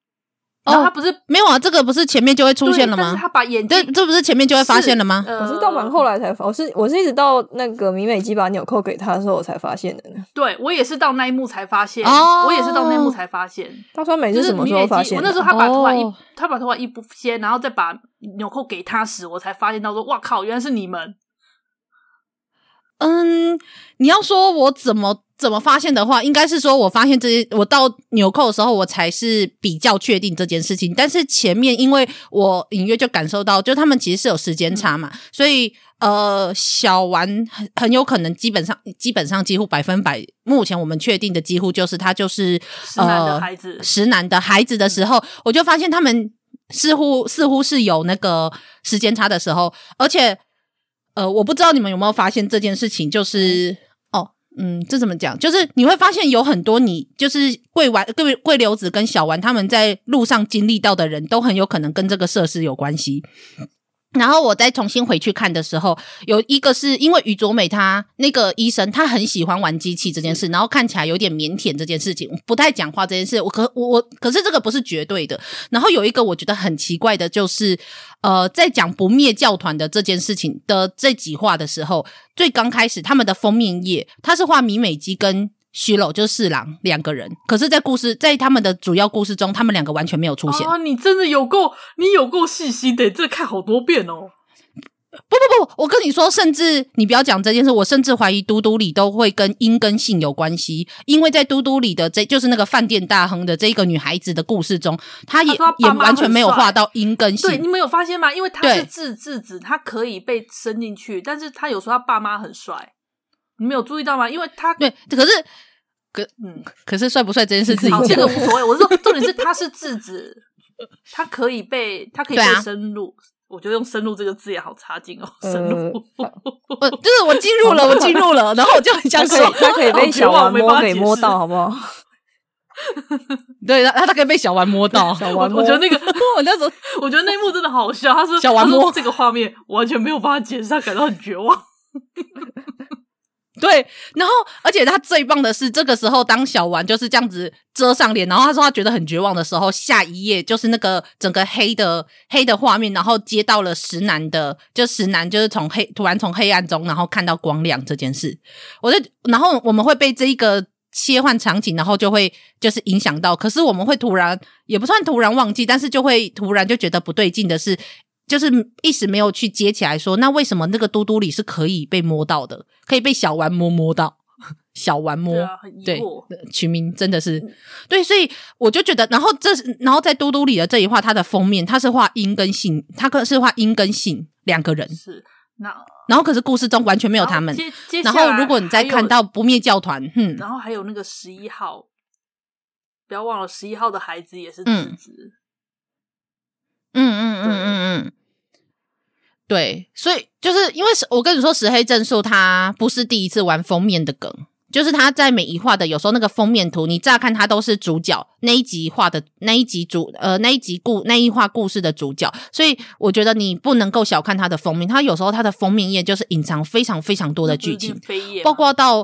哦，他不是没有啊？这个不是前面就会出现了吗？但是他把眼睛，这这不是前面就会发现了吗？呃、我是到蛮后来才发，我是我是一直到那个米美姬把纽扣给他的时候我才发现的呢。对，我也是到那一幕才发现，哦、我也是到那一幕才发现。他说美是什么时候发现？我那时候他把头发一，哦、他把头发一不掀，然后再把纽扣给他时，我才发现到说，哇靠，原来是你们。嗯，你要说我怎么？怎么发现的话，应该是说我发现这些，我到纽扣的时候，我才是比较确定这件事情。但是前面，因为我隐约就感受到，就他们其实是有时间差嘛，嗯、所以呃，小丸很很有可能，基本上基本上几乎百分百，目前我们确定的几乎就是他就是石男的孩子，石男的孩子的时候，嗯、我就发现他们似乎似乎是有那个时间差的时候，而且呃，我不知道你们有没有发现这件事情，就是。嗯嗯，这怎么讲？就是你会发现有很多你就是桂丸、桂桂流子跟小丸他们在路上经历到的人都很有可能跟这个设施有关系。然后我再重新回去看的时候，有一个是因为宇佐美她那个医生，他很喜欢玩机器这件事，然后看起来有点腼腆这件事情，不太讲话这件事，我可我我可是这个不是绝对的。然后有一个我觉得很奇怪的，就是呃，在讲不灭教团的这件事情的这几话的时候，最刚开始他们的封面页，他是画米美姬跟。虚楼就是四郎两个人，可是，在故事在他们的主要故事中，他们两个完全没有出现。啊，你真的有够，你有够细心的，这看好多遍哦。不不不，我跟你说，甚至你不要讲这件事，我甚至怀疑嘟嘟里都会跟阴跟性有关系，因为在嘟嘟里的这就是那个饭店大亨的这一个女孩子的故事中，她也他也完全没有画到阴跟性。对，你们有发现吗？因为她是智智子，她可以被伸进去，但是她有说她爸妈很帅，你没有注意到吗？因为她对，可是可嗯，可是帅不帅这件事自己讲，这个无所谓。我是说，重点是他是智子，他可以被他可以被深入。我觉得用“深入”这个字也好差劲哦，深入，呃、就是我进入了，我进入了，然后我就很想说，他可以被 小丸摸给摸到，好不好？对，他他可以被小丸摸到，小丸摸。我觉得那个，我那时候我觉得那一幕真的好笑。他说，小丸摸这个画面完全没有办法解释，他感到很绝望。对，然后而且他最棒的是，这个时候当小丸就是这样子遮上脸，然后他说他觉得很绝望的时候，下一页就是那个整个黑的黑的画面，然后接到了石南的，就石南就是从黑突然从黑暗中然后看到光亮这件事，我就然后我们会被这一个切换场景，然后就会就是影响到，可是我们会突然也不算突然忘记，但是就会突然就觉得不对劲的是。就是一时没有去接起来说，那为什么那个嘟嘟里是可以被摸到的，可以被小丸摸摸到？小丸摸，对，取名真的是、嗯、对，所以我就觉得，然后这是，然后在嘟嘟里的这一画，它的封面它是画阴跟性，它可是画阴跟性两个人，是那，然后可是故事中完全没有他们。然后如果你再看到不灭教团，嗯，然后还有那个十一号，不要忘了十一号的孩子也是智子，嗯嗯嗯嗯嗯。对，所以就是因为我跟你说，石黑正数他不是第一次玩封面的梗，就是他在每一画的有时候那个封面图，你乍看他都是主角那一集画的那一集主呃那一集故那一画故事的主角，所以我觉得你不能够小看他的封面，他有时候他的封面页就是隐藏非常非常多的剧情，包括到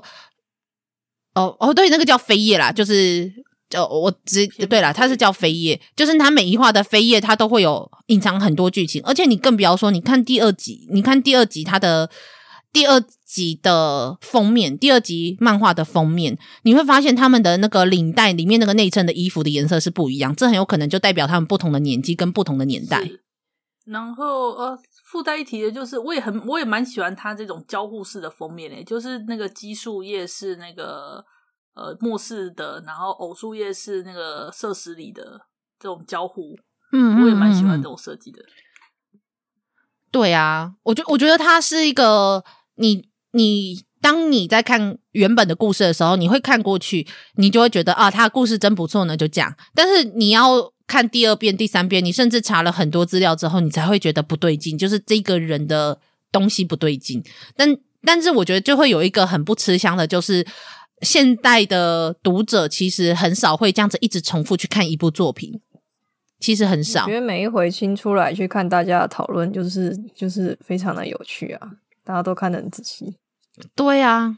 哦哦对，那个叫扉页啦，就是。就我直对了，它是叫扉页，就是它每一话的扉页，它都会有隐藏很多剧情，而且你更不要说，你看第二集，你看第二集它的第二集的封面，第二集漫画的封面，你会发现他们的那个领带里面那个内衬的衣服的颜色是不一样，这很有可能就代表他们不同的年纪跟不同的年代。然后呃，附带一提的就是，我也很我也蛮喜欢它这种交互式的封面诶，就是那个奇数页是那个。呃，末世的，然后偶数页是那个设施里的这种交互，嗯，我也蛮喜欢这种设计的。对啊，我觉我觉得它是一个，你你当你在看原本的故事的时候，你会看过去，你就会觉得啊，他的故事真不错呢，就这样。但是你要看第二遍、第三遍，你甚至查了很多资料之后，你才会觉得不对劲，就是这个人的东西不对劲。但但是我觉得就会有一个很不吃香的，就是。现代的读者其实很少会这样子一直重复去看一部作品，其实很少。因为每一回新出来去看大家的讨论，就是就是非常的有趣啊，大家都看得很仔细。对啊，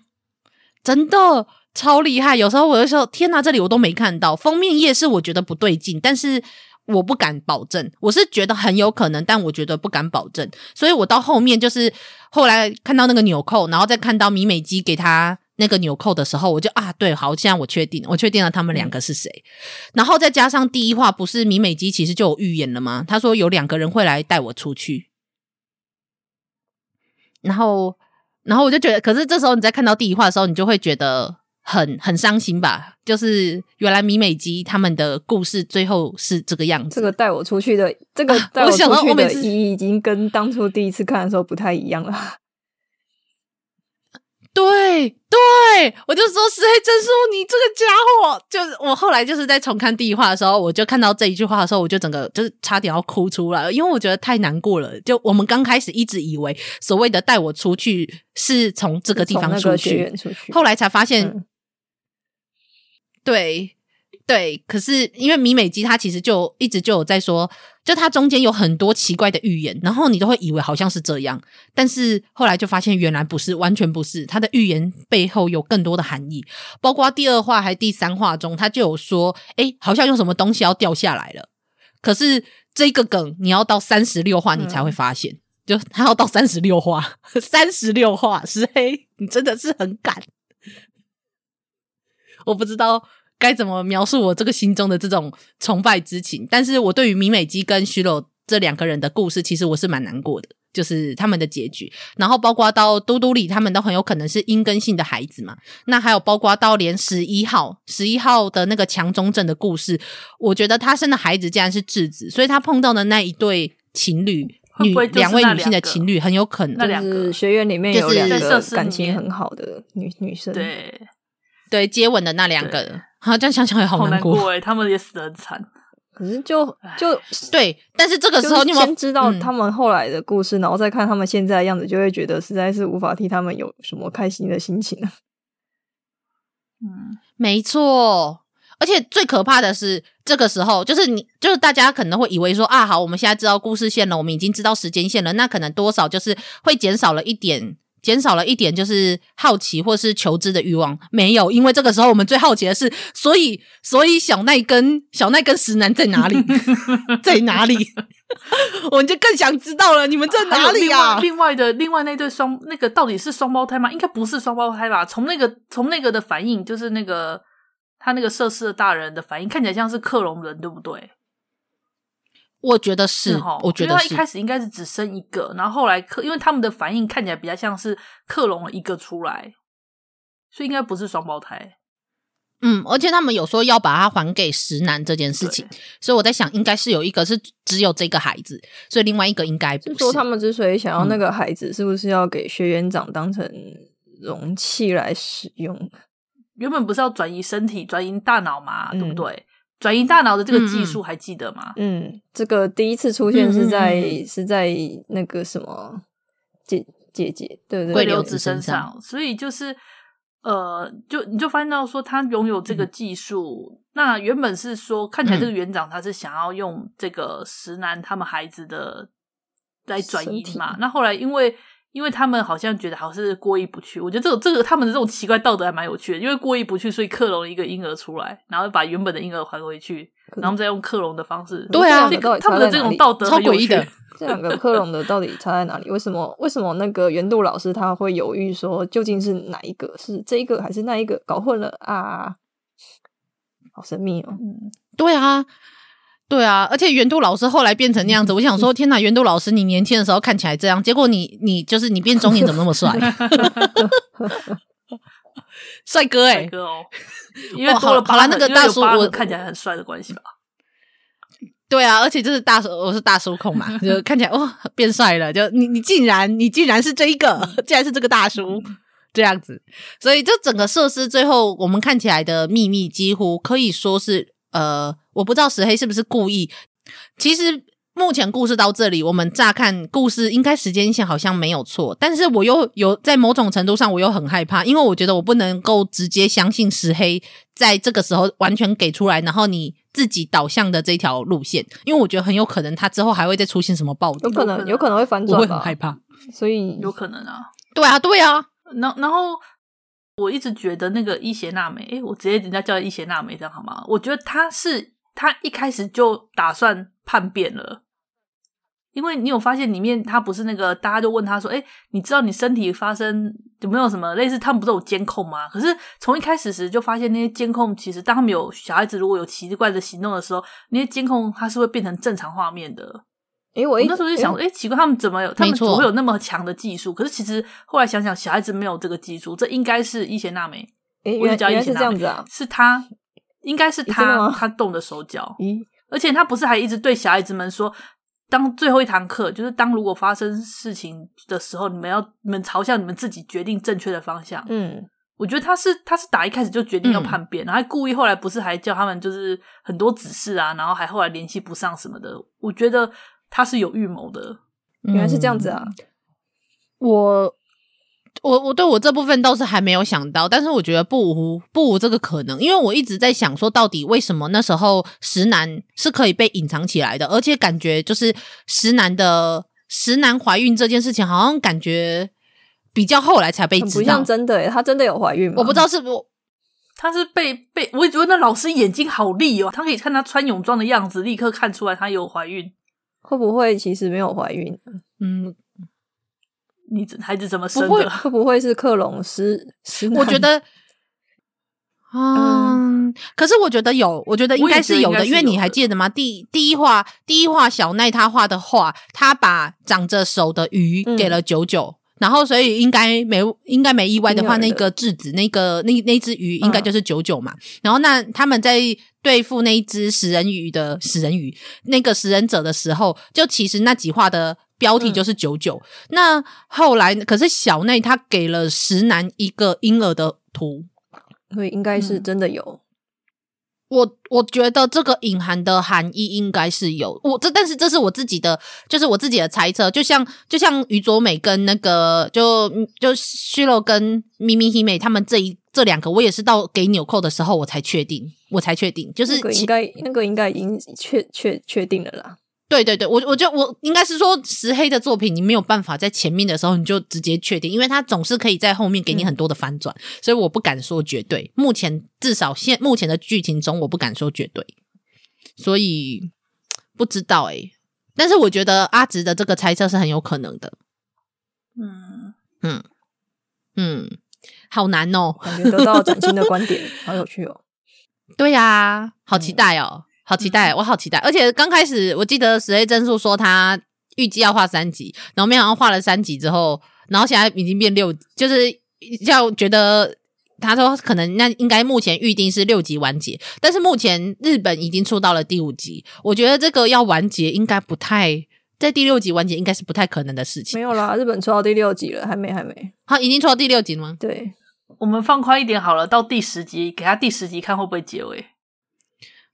真的超厉害。有时候我就说：“天哪，这里我都没看到封面页，是我觉得不对劲，但是我不敢保证。我是觉得很有可能，但我觉得不敢保证。所以我到后面就是后来看到那个纽扣，然后再看到米美姬给他。那个纽扣的时候，我就啊，对，好，现在我确定，我确定了他们两个是谁。嗯、然后再加上第一话，不是米美姬其实就有预言了吗？他说有两个人会来带我出去。然后，然后我就觉得，可是这时候你在看到第一话的时候，你就会觉得很很伤心吧？就是原来米美姬他们的故事最后是这个样子。这个带我出去的，这个 带我出去的意义已经跟当初第一次看的时候不太一样了。对对，我就说石黑真树，你这个家伙，就是我后来就是在重看第一话的时候，我就看到这一句话的时候，我就整个就是差点要哭出来，因为我觉得太难过了。就我们刚开始一直以为所谓的带我出去是从这个地方出去，出去后来才发现，嗯、对。对，可是因为米美姬她其实就一直就有在说，就她中间有很多奇怪的预言，然后你都会以为好像是这样，但是后来就发现原来不是，完全不是，她的预言背后有更多的含义，包括第二话还第三话中，他就有说，哎，好像有什么东西要掉下来了，可是这个梗你要到三十六话你才会发现，嗯、就他要到三十六话，三十六话，石黑，你真的是很敢，我不知道。该怎么描述我这个心中的这种崇拜之情？但是我对于米美姬跟徐柔这两个人的故事，其实我是蛮难过的。就是他们的结局。然后包括到嘟嘟里，他们都很有可能是阴根性的孩子嘛。那还有包括到连十一号，十一号的那个强中症的故事，我觉得他生的孩子竟然是质子，所以他碰到的那一对情侣。女两位女性的情侣很有可能，那两个学院里面有两个感情很好的女女生，对对，接吻的那两个，好，这样想想也好难过哎，他们也死的很惨。可是就就对，但是这个时候你们先知道他们后来的故事，然后再看他们现在的样子，就会觉得实在是无法替他们有什么开心的心情。嗯，没错。而且最可怕的是，这个时候就是你，就是大家可能会以为说啊，好，我们现在知道故事线了，我们已经知道时间线了，那可能多少就是会减少了一点，减少了一点，就是好奇或是求知的欲望。没有，因为这个时候我们最好奇的是，所以，所以小奈跟小奈跟石楠在哪里，在哪里？我们就更想知道了，你们在哪里啊？另外的另外那对双，那个到底是双胞胎吗？应该不是双胞胎吧？从那个从那个的反应，就是那个。他那个涉事的大人的反应看起来像是克隆人，对不对？我觉得是，是我觉得他一开始应该是只生一个，然后后来克，因为他们的反应看起来比较像是克隆了一个出来，所以应该不是双胞胎。嗯，而且他们有说要把它还给石男这件事情，所以我在想，应该是有一个是只有这个孩子，所以另外一个应该不是。说他们之所以想要那个孩子，是不是要给学园长当成容器来使用？原本不是要转移身体、转移大脑嘛，嗯、对不对？转移大脑的这个技术还记得吗？嗯，这个第一次出现是在、嗯、是在那个什么姐姐姐对不对？桂流子身上，所以就是呃，就你就发现到说他拥有这个技术。嗯、那原本是说看起来这个园长他是想要用这个石楠他们孩子的来转移嘛，那后来因为。因为他们好像觉得好像是过意不去，我觉得这种这个他们的这种奇怪道德还蛮有趣的。因为过意不去，所以克隆一个婴儿出来，然后把原本的婴儿还回去，然后再用克隆的方式。对啊，他们的这种道德超诡异的。这两个克隆的到底差在哪里？为什么为什么那个原度老师他会犹豫说究竟是哪一个？是这一个还是那一个？搞混了啊！好神秘哦。嗯，对啊。对啊，而且原度老师后来变成那样子，我想说，天哪，原度老师，你年轻的时候看起来这样，结果你你就是你变中年怎么那么帅？帅哥哎、欸，帅哥哦，因为多了好了，那个大叔我看起来很帅的关系吧？对啊，而且就是大叔，我是大叔控嘛，就看起来哦变帅了，就你你竟然你竟然是这一个，竟然是这个大叔这样子，所以这整个设施最后我们看起来的秘密几乎可以说是呃。我不知道石黑是不是故意。其实目前故事到这里，我们乍看故事应该时间线好像没有错，但是我又有在某种程度上我又很害怕，因为我觉得我不能够直接相信石黑在这个时候完全给出来，然后你自己导向的这条路线，因为我觉得很有可能他之后还会再出现什么暴动，有可能有可能会反转，我会很害怕，所以有可能啊，对啊，对啊，然然后我一直觉得那个伊邪那美，诶，我直接人家叫伊邪那美这样好吗？我觉得他是。他一开始就打算叛变了，因为你有发现里面他不是那个，大家就问他说：“哎，你知道你身体发生有没有什么类似？他们不是有监控吗？可是从一开始时就发现那些监控，其实当他们有小孩子如果有奇怪的行动的时候，那些监控它是会变成正常画面的。诶我，我那时候就想，诶奇怪，他们怎么有？他们怎么会有那么强的技术？可是其实后来想想，小孩子没有这个技术，这应该是伊邪那美。诶，原来是这样子啊，是他。应该是他，他动的手脚，咦？而且他不是还一直对小孩子们说，当最后一堂课，就是当如果发生事情的时候，你们要你们朝向你们自己决定正确的方向。嗯，我觉得他是他是打一开始就决定要叛变，嗯、然后故意后来不是还叫他们就是很多指示啊，然后还后来联系不上什么的。我觉得他是有预谋的，原来是这样子啊！嗯、我。我我对我这部分倒是还没有想到，但是我觉得不无不无这个可能，因为我一直在想说，到底为什么那时候石楠是可以被隐藏起来的，而且感觉就是石楠的石楠怀孕这件事情，好像感觉比较后来才被知道，不像真的耶，她真的有怀孕吗？我不知道是不，她是被被，我也觉得那老师眼睛好利哦，他可以看她穿泳装的样子，立刻看出来她有怀孕，会不会其实没有怀孕？嗯。你孩子怎么生的？不会，会不会是克隆师？我觉得，嗯，可是我觉得有，我觉得应该是有的，因为你还记得吗？第第一话，第一话小奈他画的画，他把长着手的鱼给了九九。嗯然后，所以应该没应该没意外的话，那个质子那个那那只鱼应该就是九九嘛。嗯、然后，那他们在对付那一只食人鱼的食人鱼那个食人者的时候，就其实那几话的标题就是九九、嗯。那后来，可是小内他给了石男一个婴儿的图，所以应该是真的有。嗯我我觉得这个隐含的含义应该是有我这，但是这是我自己的，就是我自己的猜测。就像就像于佐美跟那个就就虚肉跟咪咪希美他们这一这两个，我也是到给纽扣的时候我才确定，我才确定，就是那个应该那个应该已经确确确定了啦。对对对，我我觉得我应该是说石黑的作品，你没有办法在前面的时候你就直接确定，因为他总是可以在后面给你很多的反转，嗯、所以我不敢说绝对。目前至少现目前的剧情中，我不敢说绝对，所以不知道诶、欸、但是我觉得阿直的这个猜测是很有可能的。嗯嗯嗯，好难哦，感觉得到崭新的观点，好有趣哦。对呀、啊，好期待哦。嗯好期待，我好期待！而且刚开始我记得石黑正数说他预计要画三集，然后没想到画了三集之后，然后现在已经变六，就是要觉得他说可能那应该目前预定是六集完结，但是目前日本已经出到了第五集，我觉得这个要完结应该不太在第六集完结应该是不太可能的事情。没有啦，日本出到第六集了，还没还没，好，已经出到第六集了吗？对，我们放宽一点好了，到第十集给他第十集看会不会结尾。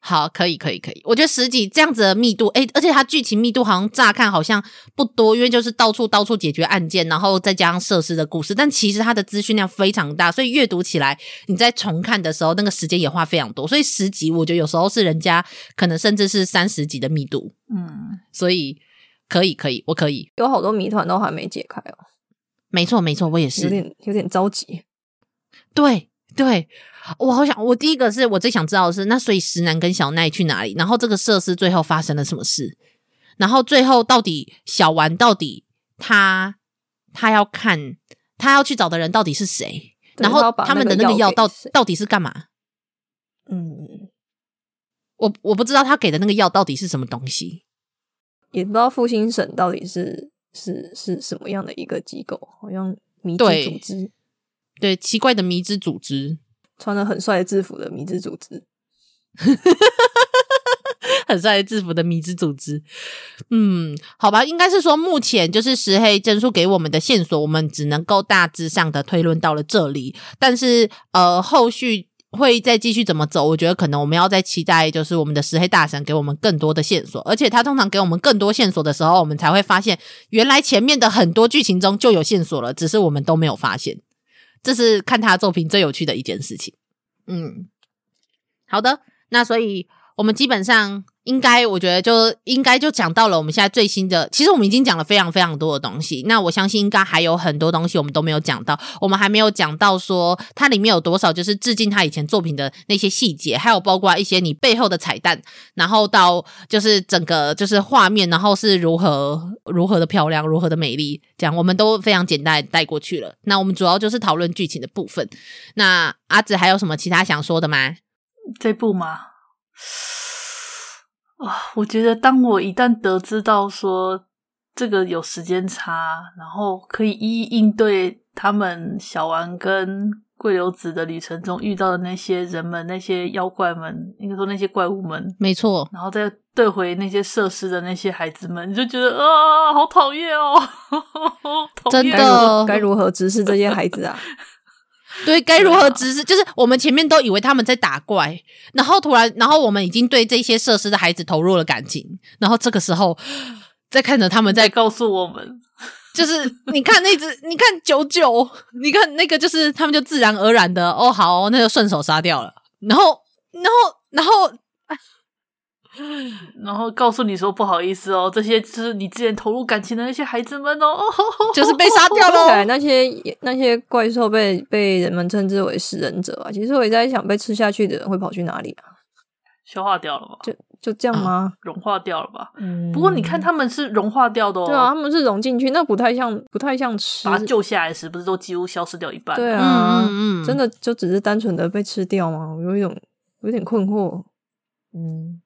好，可以，可以，可以。我觉得十集这样子的密度，诶，而且它剧情密度好像乍看好像不多，因为就是到处到处解决案件，然后再加上设施的故事，但其实它的资讯量非常大，所以阅读起来你在重看的时候，那个时间也花非常多。所以十集我觉得有时候是人家可能甚至是三十集的密度，嗯，所以可以，可以，我可以。有好多谜团都还没解开哦。没错，没错，我也是有点有点着急。对。对，我好想，我第一个是我最想知道的是，那所以石楠跟小奈去哪里？然后这个设施最后发生了什么事？然后最后到底小丸到底他他要看他要去找的人到底是谁？然后他们的那个药到到底是干嘛？嗯，我我不知道他给的那个药到底是什么东西，也不知道复兴省到底是是是什么样的一个机构，好像迷之组织。对，奇怪的迷之组织，穿着很帅的制服的迷之组织，很帅的制服的迷之组织。嗯，好吧，应该是说目前就是石黑真树给我们的线索，我们只能够大致上的推论到了这里。但是呃，后续会再继续怎么走，我觉得可能我们要再期待，就是我们的石黑大神给我们更多的线索。而且他通常给我们更多线索的时候，我们才会发现原来前面的很多剧情中就有线索了，只是我们都没有发现。这是看他作品最有趣的一件事情。嗯，好的，那所以我们基本上。应该，我觉得就应该就讲到了我们现在最新的。其实我们已经讲了非常非常多的东西。那我相信应该还有很多东西我们都没有讲到。我们还没有讲到说它里面有多少就是致敬他以前作品的那些细节，还有包括一些你背后的彩蛋，然后到就是整个就是画面，然后是如何如何的漂亮，如何的美丽，这样我们都非常简单带过去了。那我们主要就是讨论剧情的部分。那阿紫还有什么其他想说的吗？这部吗？哇，我觉得当我一旦得知到说这个有时间差，然后可以一一应对他们小丸跟桂流子的旅程中遇到的那些人们、那些妖怪们，应该说那些怪物们，没错，然后再对回那些设施的那些孩子们，你就觉得啊，好讨厌哦，厌，真的该如何直视这些孩子啊？对，该如何直视、啊？就是我们前面都以为他们在打怪，然后突然，然后我们已经对这些设施的孩子投入了感情，然后这个时候再看着他们在告诉我们，就是你看那只，你看九九，你看那个，就是他们就自然而然的哦，好，那就顺手杀掉了，然后，然后，然后。然后告诉你说不好意思哦，这些就是你之前投入感情的那些孩子们哦，就是被杀掉了。那些那些怪兽被被人们称之为食人者啊。其实我也在想，被吃下去的人会跑去哪里啊？消化掉了吧？就就这样吗？啊、融化掉了吧？嗯。不过你看他们是融化掉的哦。对啊，他们是融进去，那不太像，不太像吃。把它救下来时，不是都几乎消失掉一半？对啊，嗯嗯，真的就只是单纯的被吃掉吗？有一种。有点困惑。嗯，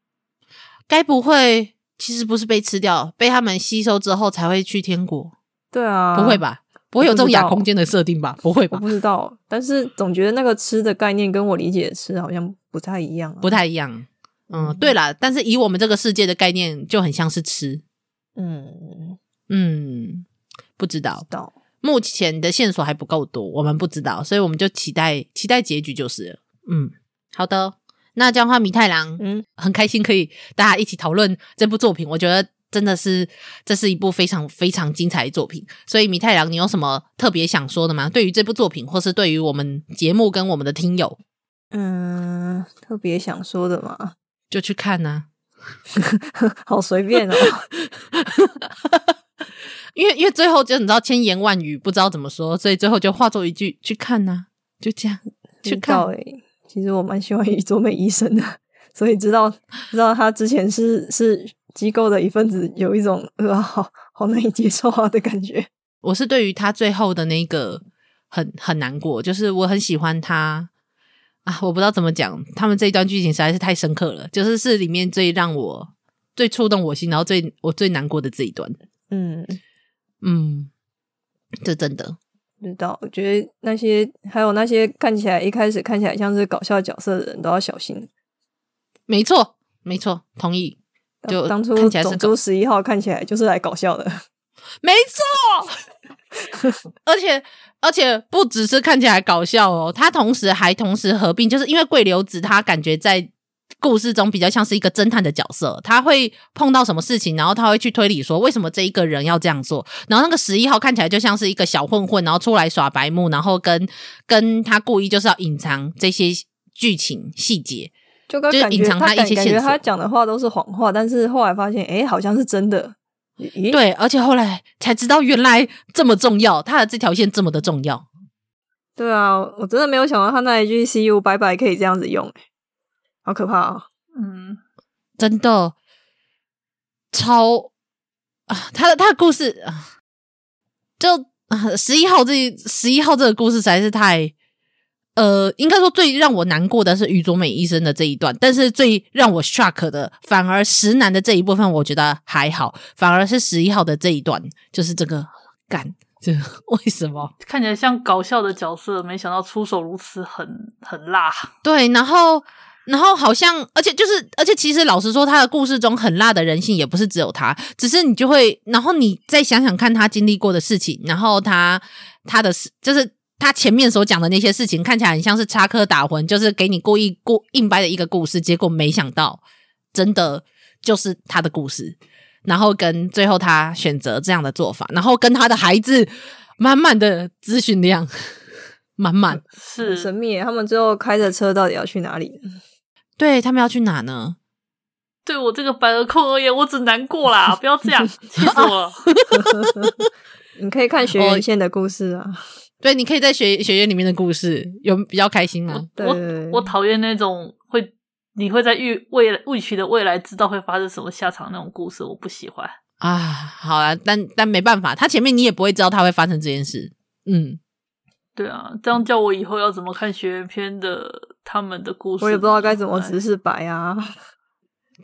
该不会其实不是被吃掉，被他们吸收之后才会去天国？对啊，不会吧？不会有这种亚空间的设定吧？不会吧？我不知道，但是总觉得那个吃的概念跟我理解的吃好像不太一样啊，不太一样。嗯，对啦，但是以我们这个世界的概念，就很像是吃。嗯嗯，不知道，知道。目前的线索还不够多，我们不知道，所以我们就期待期待结局就是了。嗯，好的。那这样的话，米太郎，嗯，很开心可以大家一起讨论这部作品。我觉得真的是这是一部非常非常精彩的作品。所以，米太郎，你有什么特别想说的吗？对于这部作品，或是对于我们节目跟我们的听友？嗯，特别想说的吗？就去看呐、啊，好随便哦。因为因为最后就你知道千言万语不知道怎么说，所以最后就化作一句去看呐、啊，就这样去看。诶其实我蛮喜欢宇佐美医生的，所以知道知道他之前是是机构的一份子，有一种呃好好难以接受啊的感觉。我是对于他最后的那个很很难过，就是我很喜欢他。啊，我不知道怎么讲，他们这一段剧情实在是太深刻了，就是是里面最让我最触动我心，然后最我最难过的这一段。嗯嗯，这真的知道。我觉得那些还有那些看起来一开始看起来像是搞笑角色的人都要小心。没错，没错，同意。就当初看起来是周十一号看起来就是来搞笑的。没错，而且。而且不只是看起来搞笑哦，他同时还同时合并，就是因为桂流子他感觉在故事中比较像是一个侦探的角色，他会碰到什么事情，然后他会去推理说为什么这一个人要这样做。然后那个十一号看起来就像是一个小混混，然后出来耍白目，然后跟跟他故意就是要隐藏这些剧情细节，就跟隐藏他一些线索。他讲的话都是谎话，但是后来发现，哎，好像是真的。对，而且后来才知道，原来这么重要，他的这条线这么的重要。对啊，我真的没有想到他那一句 “see you 拜拜”可以这样子用，好可怕哦。嗯，真的超啊，他的他的故事啊，就十一号这十一号这个故事实在是太。呃，应该说最让我难过的是宇佐美医生的这一段，但是最让我 shock 的，反而石男的这一部分，我觉得还好，反而是十一号的这一段，就是这个干，这 为什么看起来像搞笑的角色，没想到出手如此很很辣。对，然后然后好像，而且就是，而且其实老实说，他的故事中很辣的人性也不是只有他，只是你就会，然后你再想想看他经历过的事情，然后他他的事就是。他前面所讲的那些事情看起来很像是插科打诨，就是给你故意过硬掰的一个故事，结果没想到真的就是他的故事，然后跟最后他选择这样的做法，然后跟他的孩子满满的资讯量，满满是神秘。他们最后开着车到底要去哪里？对，他们要去哪呢？对我这个白额控而言，我只难过啦！不要这样，气死我了！你可以看学院线的故事啊。对，你可以在学学院里面的故事有比较开心吗？我我我讨厌那种会你会在预未来预期的未来知道会发生什么下场那种故事，我不喜欢啊。好啊，但但没办法，他前面你也不会知道他会发生这件事。嗯，对啊，这样叫我以后要怎么看学院片的他们的故事，我也不知道该怎么直视白啊。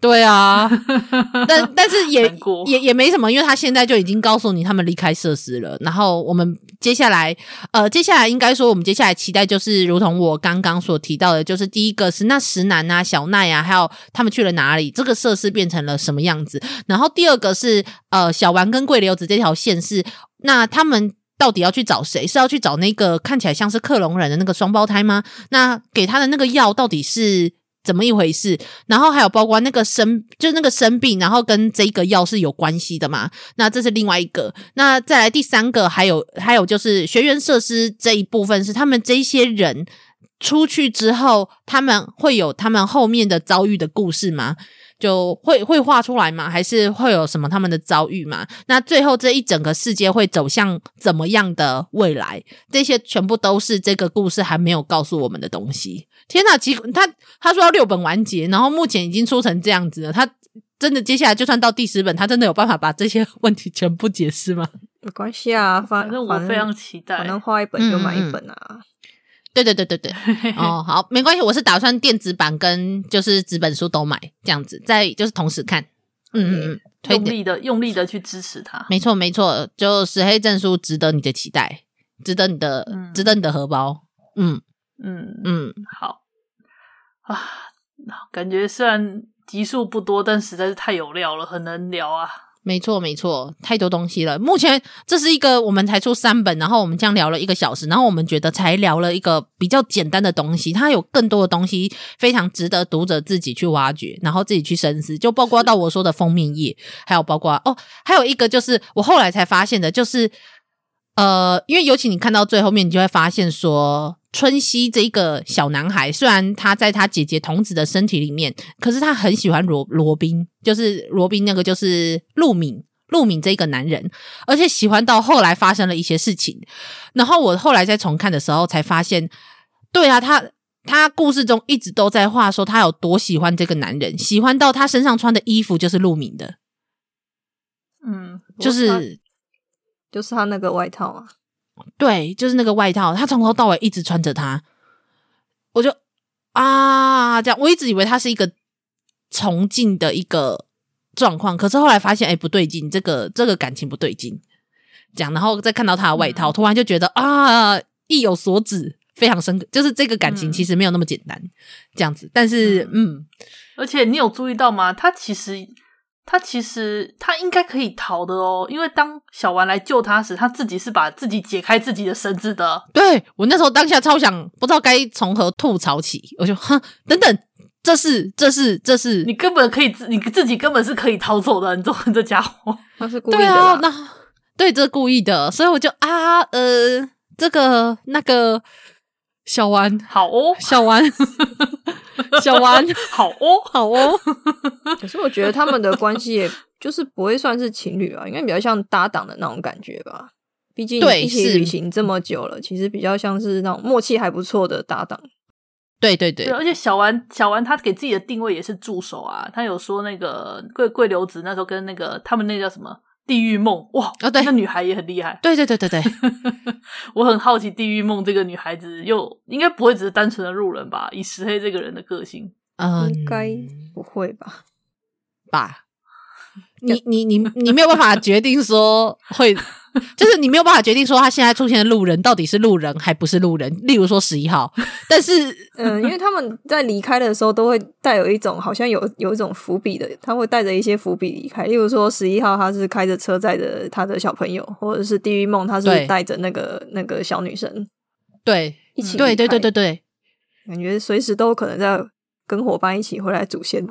对啊，但但是也也也没什么，因为他现在就已经告诉你他们离开设施了。然后我们接下来，呃，接下来应该说我们接下来期待就是，如同我刚刚所提到的，就是第一个是那石楠啊、小奈啊，还有他们去了哪里，这个设施变成了什么样子。然后第二个是呃，小丸跟桂流子这条线是，那他们到底要去找谁？是要去找那个看起来像是克隆人的那个双胞胎吗？那给他的那个药到底是？怎么一回事？然后还有包括那个生，就是那个生病，然后跟这个药是有关系的嘛？那这是另外一个。那再来第三个，还有还有就是学员设施这一部分，是他们这些人出去之后，他们会有他们后面的遭遇的故事吗？就会会画出来吗？还是会有什么他们的遭遇吗？那最后这一整个世界会走向怎么样的未来？这些全部都是这个故事还没有告诉我们的东西。天呐，其他他说要六本完结，然后目前已经出成这样子了。他真的接下来就算到第十本，他真的有办法把这些 问题全部解释吗？没关系啊，反正我非常期待，反正画一本就买一本啊。嗯、对对对对对。哦，好，没关系，我是打算电子版跟就是纸本书都买，这样子，再就是同时看。嗯嗯嗯，用力的用力的去支持他。没错没错，就石黑证书值得你的期待，值得你的，嗯、值得你的荷包。嗯嗯嗯，嗯好啊，感觉虽然集数不多，但实在是太有料了，很能聊啊。没错，没错，太多东西了。目前这是一个我们才出三本，然后我们这样聊了一个小时，然后我们觉得才聊了一个比较简单的东西，它有更多的东西非常值得读者自己去挖掘，然后自己去深思。就包括到我说的封面页，还有包括哦，还有一个就是我后来才发现的，就是呃，因为尤其你看到最后面，你就会发现说。春熙这一个小男孩，虽然他在他姐姐童子的身体里面，可是他很喜欢罗罗宾，就是罗宾那个就是陆敏陆敏这个男人，而且喜欢到后来发生了一些事情。然后我后来在重看的时候才发现，对啊，他他故事中一直都在话说他有多喜欢这个男人，喜欢到他身上穿的衣服就是陆敏的，嗯，就是就是他那个外套啊。对，就是那个外套，他从头到尾一直穿着它，我就啊，这样，我一直以为他是一个崇敬的一个状况，可是后来发现，哎，不对劲，这个这个感情不对劲，这样，然后再看到他的外套，嗯、突然就觉得啊，意有所指，非常深刻，就是这个感情其实没有那么简单，嗯、这样子，但是嗯，嗯，而且你有注意到吗？他其实。他其实他应该可以逃的哦，因为当小丸来救他时，他自己是把自己解开自己的绳子的。对，我那时候当下超想，不知道该从何吐槽起，我就哼，等等，这是这是这是你根本可以自你自己根本是可以逃走的，你这 这家伙他是故意的。对啊，那对这故意的，所以我就啊呃，这个那个小丸好哦，小丸。小丸好哦，好哦。可是我觉得他们的关系，也就是不会算是情侣啊，应该比较像搭档的那种感觉吧。毕竟一起旅行这么久了，其实比较像是那种默契还不错的搭档。对对对，对，而且小丸小丸他给自己的定位也是助手啊。他有说那个桂桂流子那时候跟那个他们那叫什么？地狱梦哇！哦，对，那女孩也很厉害。对对对对对，我很好奇地狱梦这个女孩子又应该不会只是单纯的路人吧？以石黑这个人的个性，嗯，应该不会吧？吧？你你你你没有办法决定说会。就是你没有办法决定说他现在出现的路人到底是路人还不是路人，例如说十一号，但是嗯，因为他们在离开的时候都会带有一种好像有有一种伏笔的，他会带着一些伏笔离开，例如说十一号他是开着车载着他的小朋友，或者是地狱梦他是带着那个那个小女生，对，一起对对对对对，感觉随时都有可能在跟伙伴一起回来祖先，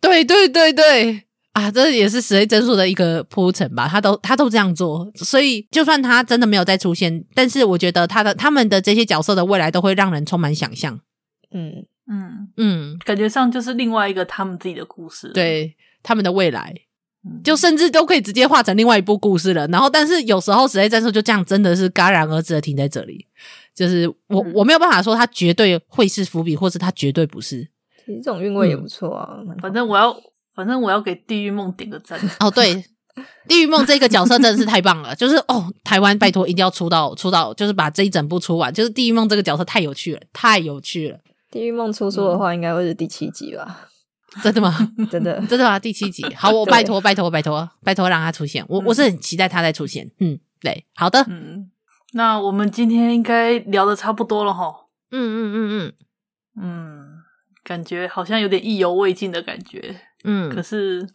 对对对对。啊，这也是石黑正数的一个铺陈吧，他都他都这样做，所以就算他真的没有再出现，但是我觉得他的他们的这些角色的未来都会让人充满想象。嗯嗯嗯，感觉上就是另外一个他们自己的故事，对他们的未来，就甚至都可以直接画成另外一部故事了。然后，但是有时候石黑正数就这样，真的是戛然而止的停在这里，就是我、嗯、我没有办法说他绝对会是伏笔，或是他绝对不是。其实这种韵味也不错啊，嗯、反正我要。反正我要给地狱梦点个赞 哦！对，地狱梦这个角色真的是太棒了，就是哦，台湾拜托一定要出到出到，就是把这一整部出完。就是地狱梦这个角色太有趣了，太有趣了。地狱梦出书的话，应该会是第七集吧？真的吗？真的 真的吗？第七集，好，我拜托拜托拜托拜托让他出现，我我是很期待他再出现。嗯，对，好的，嗯，那我们今天应该聊的差不多了哈。嗯嗯嗯嗯嗯，感觉好像有点意犹未尽的感觉。嗯，可是，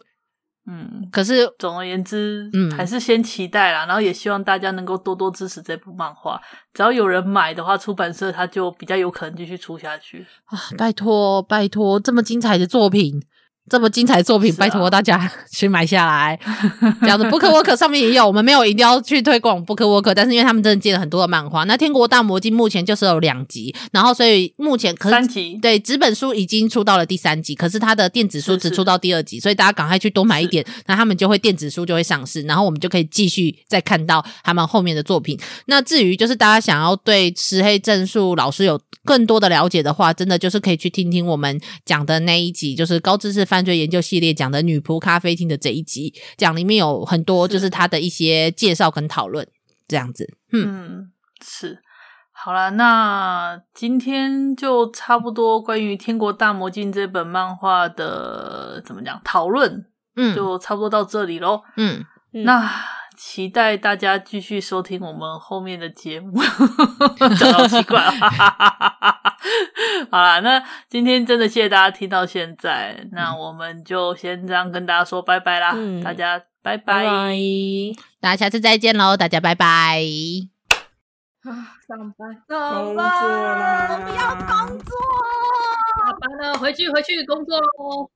嗯，可是，总而言之，嗯，还是先期待啦，然后也希望大家能够多多支持这部漫画。只要有人买的话，出版社它就比较有可能继续出下去啊！拜托，拜托，这么精彩的作品。这么精彩的作品，啊、拜托大家去买下来。这样子，BookWalker 上面也有，我们没有一定要去推广 BookWalker，但是因为他们真的接了很多的漫画。那《天国大魔镜》目前就是有两集，然后所以目前可是三集，对，纸本书已经出到了第三集，可是它的电子书只出到第二集，是是，所以大家赶快去多买一点，那他们就会电子书就会上市，然后我们就可以继续再看到他们后面的作品。那至于就是大家想要对石黑正数老师有更多的了解的话，真的就是可以去听听我们讲的那一集，就是高知识犯罪研究系列讲的女仆咖啡厅的这一集，讲里面有很多就是他的一些介绍跟讨论，这样子。嗯，嗯，是。好了，那今天就差不多关于《天国大魔镜》这本漫画的怎么讲讨论，嗯，就差不多到这里喽。嗯，那期待大家继续收听我们后面的节目，讲到奇怪。了。好了，那今天真的谢谢大家听到现在，那我们就先这样跟大家说拜拜啦，嗯、大家拜拜，拜拜，大家下次再见喽，大家拜拜。啊，上班，上班，我不要工作，下班了，回去，回去工作喽。